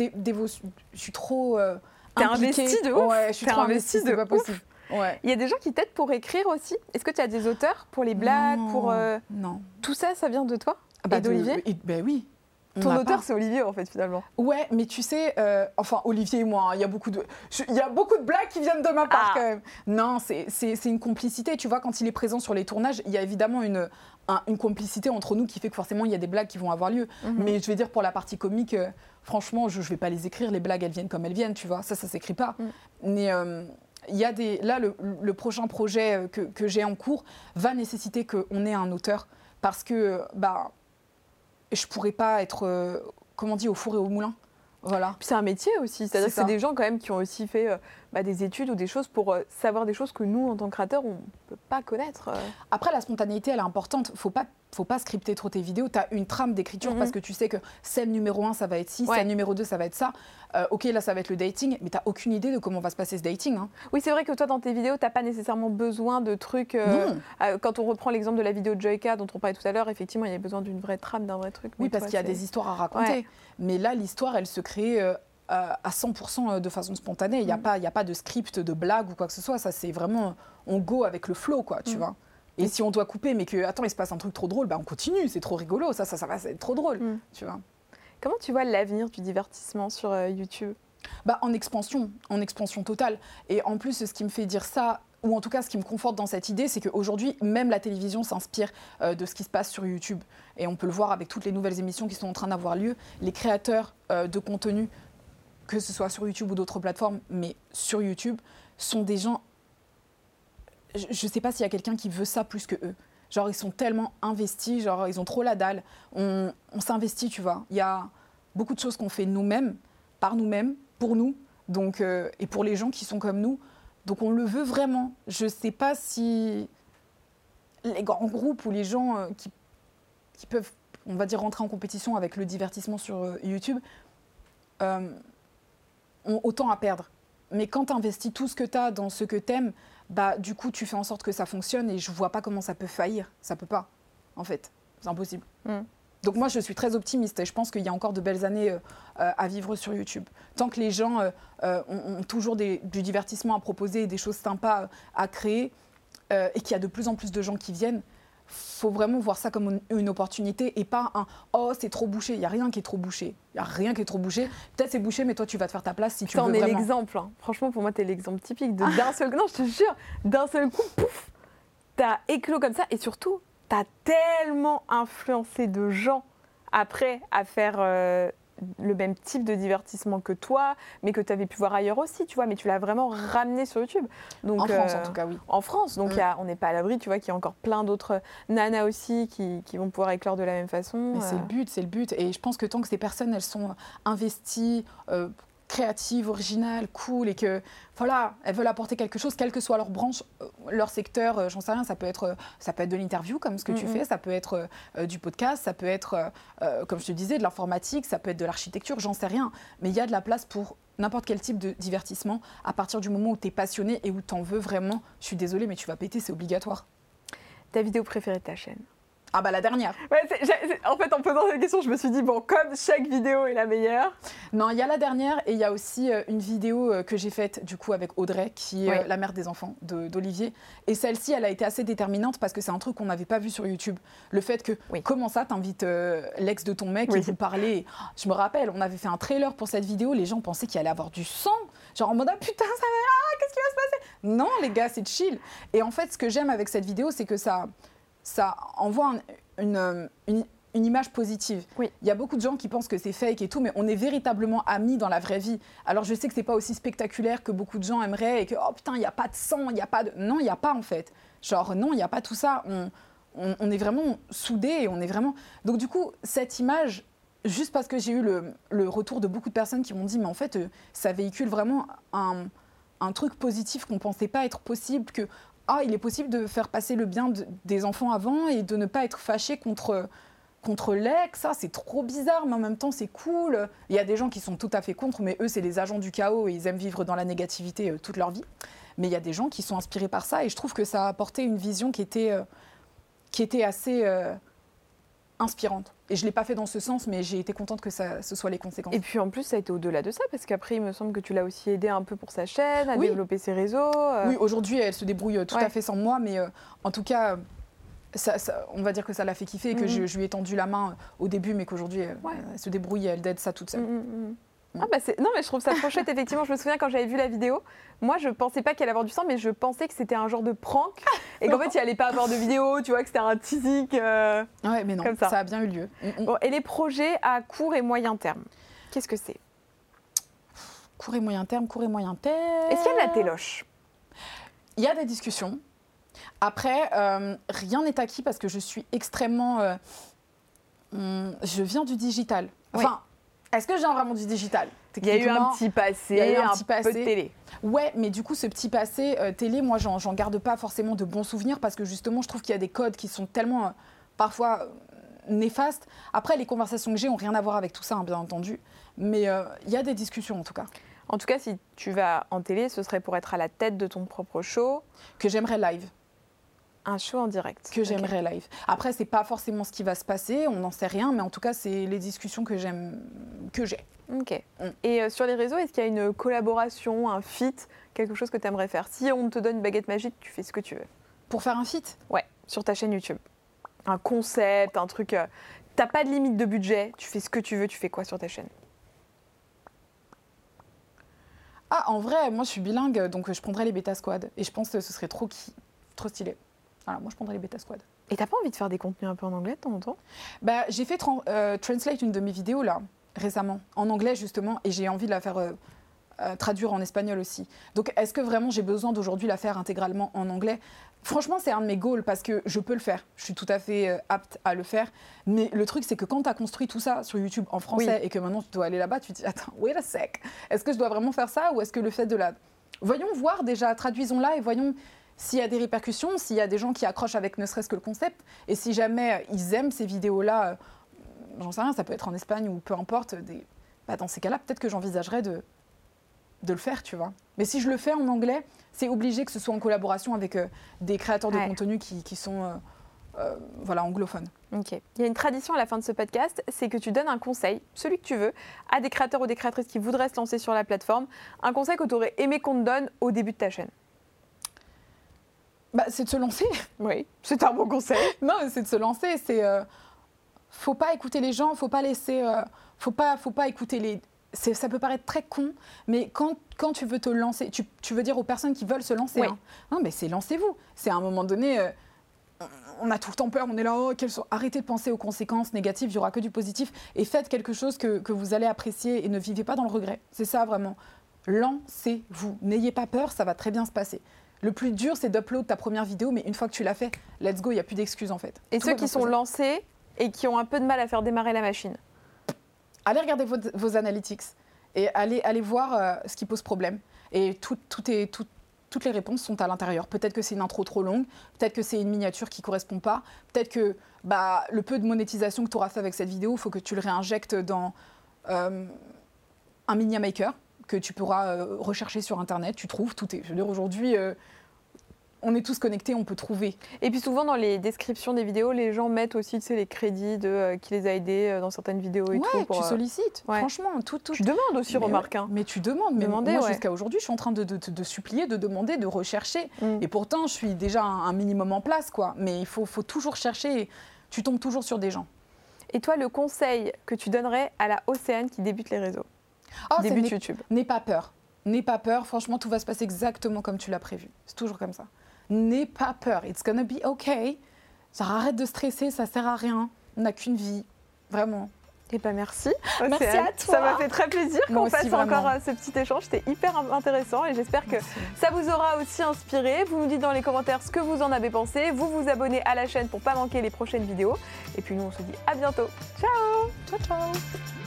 Je suis trop. euh, T'es investie de ouf. Ouais, je suis trop investie investie, de c'est pas possible. Ouais. Il y a des gens qui t'aident pour écrire aussi. Est-ce que tu as des auteurs pour les blagues, Non, pour euh, Non. tout ça, ça vient de toi Ah bah, Et d'Olivier Ben oui. On Ton auteur, c'est Olivier en fait finalement. Ouais, mais tu sais, euh, enfin Olivier et moi, hein, il y a beaucoup de, je- y a beaucoup de blagues qui viennent de ma part Ah. quand même. Non, c'est une complicité. Tu vois, quand il est présent sur les tournages, il y a évidemment une un- une complicité entre nous qui fait que forcément il y a des blagues qui vont avoir lieu. Mhm. Mais je vais dire pour la partie comique, euh, franchement, je, je vais pas les écrire. Les blagues, elles viennent comme elles viennent, tu vois. Ça, ça s'écrit pas. Mm. Mais euh, il y a des, là, le, le prochain projet euh, que, que j'ai en cours va nécessiter qu'on ait un auteur parce que bah je pourrais pas être, euh, comment on dit, au four et au moulin. Voilà. Puis c'est un métier aussi, c'est-à-dire C'est que c'est des gens quand même qui ont aussi fait euh, bah, des études ou des choses pour euh, savoir des choses que nous, en tant que créateurs, on peut pas connaître. euh. Après, la spontanéité, elle est importante. Faut pas, faut pas scripter trop tes vidéos. Tu as une trame d'écriture Mhm. parce que tu sais que scène numéro 1, ça va être ci, Ouais. scène numéro 2, ça va être ça. Euh, ok, là, ça va être le dating, mais tu aucune idée de comment va se passer ce dating. hein. Oui, c'est vrai que toi, dans tes vidéos, t'as pas nécessairement besoin de trucs. euh, euh, quand on reprend l'exemple de la vidéo de Joyka dont on parlait tout à l'heure, effectivement, il y a besoin d'une vraie trame, d'un vrai truc. Oui, parce qu'il y a des histoires à raconter. Ouais. Mais là, l'histoire, elle se crée euh, à à 100% de façon spontanée. Il n'y a, Mm. pas- il y a pas de script, de blague ou quoi que ce soit. Ça, c'est vraiment, on go avec le flow, quoi, tu Mm. vois. Et si on doit couper, mais que, attends, il se passe un truc trop drôle, bah, on continue, c'est trop rigolo, ça, ça, ça va être trop drôle, Mm. tu vois. Comment tu vois l'avenir du divertissement sur euh, YouTube? Bah, en expansion, en expansion totale. Et en plus, ce qui me fait dire ça, ou en tout cas ce qui me conforte dans cette idée, c'est qu'aujourd'hui, même la télévision s'inspire euh, de ce qui se passe sur YouTube. Et on peut le voir avec toutes les nouvelles émissions qui sont en train d'avoir lieu. Les créateurs euh, de contenu, que ce soit sur YouTube ou d'autres plateformes, mais sur YouTube, sont des gens... Je ne sais pas s'il y a quelqu'un qui veut ça plus que eux. Genre, ils sont tellement investis, genre, ils ont trop la dalle. On, s'investit, tu vois. Il y a beaucoup de choses qu'on fait nous-mêmes, par nous-mêmes, pour nous, donc, euh, et pour les gens qui sont comme nous. Donc, on le veut vraiment. Je ne sais pas si les grands groupes ou les gens euh, qui, peuvent, on va dire, rentrer en compétition avec le divertissement sur euh, YouTube ont autant à perdre. Mais quand tu investis tout ce que tu as dans ce que tu aimes, bah, du coup, tu fais en sorte que ça fonctionne et je vois pas comment ça peut faillir. Ça peut pas, en fait. C'est impossible. Mm. Donc moi, je suis très optimiste et je pense qu'il y a encore de belles années euh, euh, à vivre sur YouTube. Tant que les gens euh, euh, ont, ont toujours des- du divertissement à proposer et des choses sympas à créer et qu'il y a de plus en plus de gens qui viennent, faut vraiment voir ça comme une, une opportunité et pas un « oh, c'est trop bouché ». Il n'y a rien qui est trop bouché. Il n'y a rien qui est trop bouché. Peut-être c'est bouché, mais toi, tu vas te faire ta place si tu veux est vraiment. l'exemple. hein. Franchement, pour moi, t'es l'exemple typique de d'un seul. Non, je te jure, d'un seul coup, pouf, t'as éclos comme ça. Et surtout, t'as tellement influencé de gens après à faire euh, le même type de divertissement que toi, mais que tu avais pu voir ailleurs aussi, tu vois. Mais tu l'as vraiment ramené sur YouTube. Donc, En France, euh, en tout cas, oui. en France. Donc, Mm. y a- on n'est pas à l'abri, tu vois, qu'il y a encore plein d'autres nanas aussi qui, qui vont pouvoir éclore de la même façon. Mais c'est euh. le but, c'est le but. Et je pense que tant que ces personnes, elles sont investies, euh, créatives, originales, cool, et que voilà, elles veulent apporter quelque chose, quelle que soit leur branche, euh, leur secteur, euh, j'en sais rien, ça peut être, euh, ça peut être de l'interview comme ce que tu fais, ça peut être euh, du podcast, ça peut être, euh, comme je te disais, de l'informatique, ça peut être de l'architecture, j'en sais rien. Mais il y a de la place pour n'importe quel type de divertissement à partir du moment où tu es passionné et où tu en veux vraiment. Je suis désolée, mais tu vas péter, c'est obligatoire. Ta vidéo préférée de ta chaîne? Ah bah la dernière. Ouais, en fait, en posant cette question, je me suis dit, bon, comme chaque vidéo est la meilleure, Non, il y a la dernière et il y a aussi euh, une vidéo euh, que j'ai faite du coup avec Audrey, qui est Oui. euh, la mère des enfants de- d'Olivier. Et celle-ci, elle a été assez déterminante parce que c'est un truc qu'on n'avait pas vu sur YouTube. Le fait que, Oui. comment ça, t'invites l'ex de ton mec Oui. et vous parlez. Je me rappelle, on avait fait un trailer pour cette vidéo, les gens pensaient qu'il allait avoir du sang. Genre en mode, ah putain, ça va, ah, qu'est-ce qui va se passer? Non, les gars, c'est chill. Et en fait, ce que j'aime avec cette vidéo, c'est que ça ça envoie un- une, une- une image positive. Oui. Il y a beaucoup de gens qui pensent que c'est fake et tout, mais on est véritablement amis dans la vraie vie. Alors je sais que c'est pas aussi spectaculaire que beaucoup de gens aimeraient et que oh putain, il n'y a pas de sang, il n'y a pas de. Non, il n'y a pas en fait. Genre non, il n'y a pas tout ça. On, on- on est vraiment soudés et on est vraiment. Donc du coup, cette image, juste parce que j'ai eu le, le retour de beaucoup de personnes qui m'ont dit, mais en fait, euh, ça véhicule vraiment un, un truc positif qu'on pensait pas être possible, que ah, il est possible de faire passer le bien de- des enfants avant et de ne pas être fâché contre contre l'ex, c'est trop bizarre, mais en même temps c'est cool. Il y a des gens qui sont tout à fait contre, mais eux c'est les agents du chaos et ils aiment vivre dans la négativité euh, toute leur vie. Mais il y a des gens qui sont inspirés par ça et je trouve que ça a apporté une vision qui était, euh, qui était assez euh, inspirante. Et je ne l'ai pas fait dans ce sens, mais j'ai été contente que ça, ce soit les conséquences. Et puis en plus, ça a été au-delà de ça, parce qu'après, il me semble que tu l'as aussi aidé un peu pour sa chaîne, à Oui. développer ses réseaux. euh, Oui, aujourd'hui, elle se débrouille tout Ouais. à fait sans moi, mais euh, en tout cas, ça, ça- on va dire que ça l'a fait kiffer et que Mhm. je, je lui ai tendu la main au début, mais qu'aujourd'hui, Ouais. elle se débrouille et elle aide ça toute seule. mm, mm. Ah bah non mais je trouve ça trop chouette effectivement je me souviens quand j'avais vu la vidéo moi je pensais pas qu'il allait avoir du sang mais je pensais que c'était un genre de prank et qu'en fait il allait pas avoir de vidéo tu vois que c'était un teasing euh. Ouais, mais non, Comme ça. ça. a bien eu lieu. Mm, mm. Bon, et les projets à court et moyen terme qu'est-ce que c'est? Court et moyen terme, court et moyen terme. est-ce qu'il y a de la téloche? Il y a des discussions. Après, euh, rien n'est acquis parce que je suis extrêmement. euh, hum, je viens du digital. Enfin, est-ce que je viens vraiment du digital il y a eu un petit passé il y a eu un un, petit peu de passé. télé Ouais, mais du coup, ce petit passé euh, télé, moi, j'en garde pas forcément de bons souvenirs parce que justement, je trouve qu'il y a des codes qui sont tellement euh, parfois euh, néfastes. Après, les conversations que j'ai ont rien à voir avec tout ça, hein, bien entendu. Mais il y a des discussions en tout cas en tout cas si tu vas en télé ce serait pour être à la tête de ton propre show que j'aimerais live. Un show en direct que j'aimerais live. Après, c'est pas forcément ce qui va se passer, on n'en sait rien, mais en tout cas, c'est les discussions que j'aime, que j'ai. Ok. Mm. Et euh, sur les réseaux, est-ce qu'il y a une collaboration, un feat, quelque chose que tu aimerais faire? Si on te donne une baguette magique, tu fais ce que tu veux. Pour faire un feat, Ouais, sur ta chaîne YouTube. Un concept, un truc. euh, T'as pas de limite de budget, tu fais ce que tu veux, tu fais quoi sur ta chaîne? Ah, en vrai, moi, je suis bilingue, donc euh, je prendrais les Beta Squad, et je pense que ce serait trop, qui- trop stylé. Voilà, moi, je prendrais les Beta Squad. Et t'as pas envie de faire des contenus un peu en anglais de temps en temps? Bah, j'ai fait euh, translate une de mes vidéos là récemment en anglais justement, et j'ai envie de la faire euh, euh, traduire en espagnol aussi. Donc, est-ce que vraiment j'ai besoin d'aujourd'hui la faire intégralement en anglais? Franchement, c'est un de mes goals parce que je peux le faire. Je suis tout à fait euh, apte à le faire. Mais le truc, c'est que quand tu as construit tout ça sur YouTube en français et que maintenant tu dois aller là-bas, tu te dis Attends, wait a sec. Est-ce que je dois vraiment faire ça ou est-ce que le fait de la. Voyons voir déjà, traduisons-la et voyons s'il y a des répercussions, s'il y a des gens qui accrochent avec ne serait-ce que le concept. Et si jamais ils aiment ces vidéos-là, euh, j'en sais rien, ça peut être en Espagne ou peu importe. Des... bah, dans ces cas-là, peut-être que j'envisagerais de, de le faire, tu vois. Mais si je le fais en anglais, c'est obligé que ce soit en collaboration avec euh, des créateurs de Ouais. contenu qui, qui sont euh, euh, voilà, anglophones. Ok. Il y a une tradition à la fin de ce podcast, c'est que tu donnes un conseil, celui que tu veux, à des créateurs ou des créatrices qui voudraient se lancer sur la plateforme. Un conseil que tu aurais aimé qu'on te donne au début de ta chaîne. Bah, c'est de se lancer. Oui, c'est un bon conseil. non, c'est de se lancer. C'est euh, faut pas écouter les gens, faut pas laisser, euh, faut pas, faut pas écouter les. c'est- Ça peut paraître très con, mais quand, quand tu veux te lancer, tu, tu veux dire aux personnes qui veulent se lancer, Oui. hein. non, mais c'est lancez-vous. C'est à un moment donné, euh, on a tout le temps peur, on est là, oh, quelles sont- arrêtez de penser aux conséquences négatives, il y aura que du positif, et faites quelque chose que, que vous allez apprécier et ne vivez pas dans le regret. C'est ça vraiment. Lancez-vous. N'ayez pas peur, ça va très bien se passer. Le plus dur, c'est d'upload ta première vidéo, mais une fois que tu l'as fait, let's go, il n'y a plus d'excuses en fait. Et Tout ceux qui sont lancés et qui ont un peu de mal à faire démarrer la machine. allez regarder vos, vos analytics et allez, allez voir euh, ce qui pose problème. Et tout, tout est, tout- toutes les réponses sont à l'intérieur. Peut-être que c'est une intro trop longue, peut-être que c'est une miniature qui correspond pas, peut-être que bah, le peu de monétisation que tu auras fait avec cette vidéo, il faut que tu le réinjectes dans euh, un Media Maker que tu pourras euh, rechercher sur Internet. Tu trouves, tout est. Je veux dire, aujourd'hui, euh, on est tous connectés, on peut trouver. Et puis souvent dans les descriptions des vidéos, les gens mettent aussi tu sais, les crédits de euh, qui les a aidés euh, dans certaines vidéos et ouais, tout. pour, tu euh, sollicites. ouais. Franchement, tout, tout, Tu demandes aussi, Mais remarque. ouais, hein. Mais tu demandes. Mais Demander, moi, jusqu'à aujourd'hui, je suis en train de, de- de- de supplier, de demander, de rechercher. Mm. Et pourtant, je suis déjà un, un minimum en place, quoi. Mais il faut, faut toujours chercher. et Tu tombes toujours sur des gens. Et toi, le conseil que tu donnerais à la Océane qui débute les réseaux, Oh, c'est débute n'aie- YouTube N'aie pas peur. N'aie pas peur. Franchement, tout va se passer exactement comme tu l'as prévu. C'est toujours comme ça. N'aie pas peur. It's gonna be okay. Genre, arrête de stresser, ça sert à rien. On n'a qu'une vie. Vraiment. Eh ben merci. Merci à toi. Ça m'a fait très plaisir qu'on fasse encore euh, ce petit échange. C'était hyper intéressant et j'espère que ça vous aura aussi inspiré. Vous nous dites dans les commentaires ce que vous en avez pensé. Vous vous abonnez à la chaîne pour pas manquer les prochaines vidéos. Et puis nous, on se dit à bientôt. Ciao Ciao, ciao.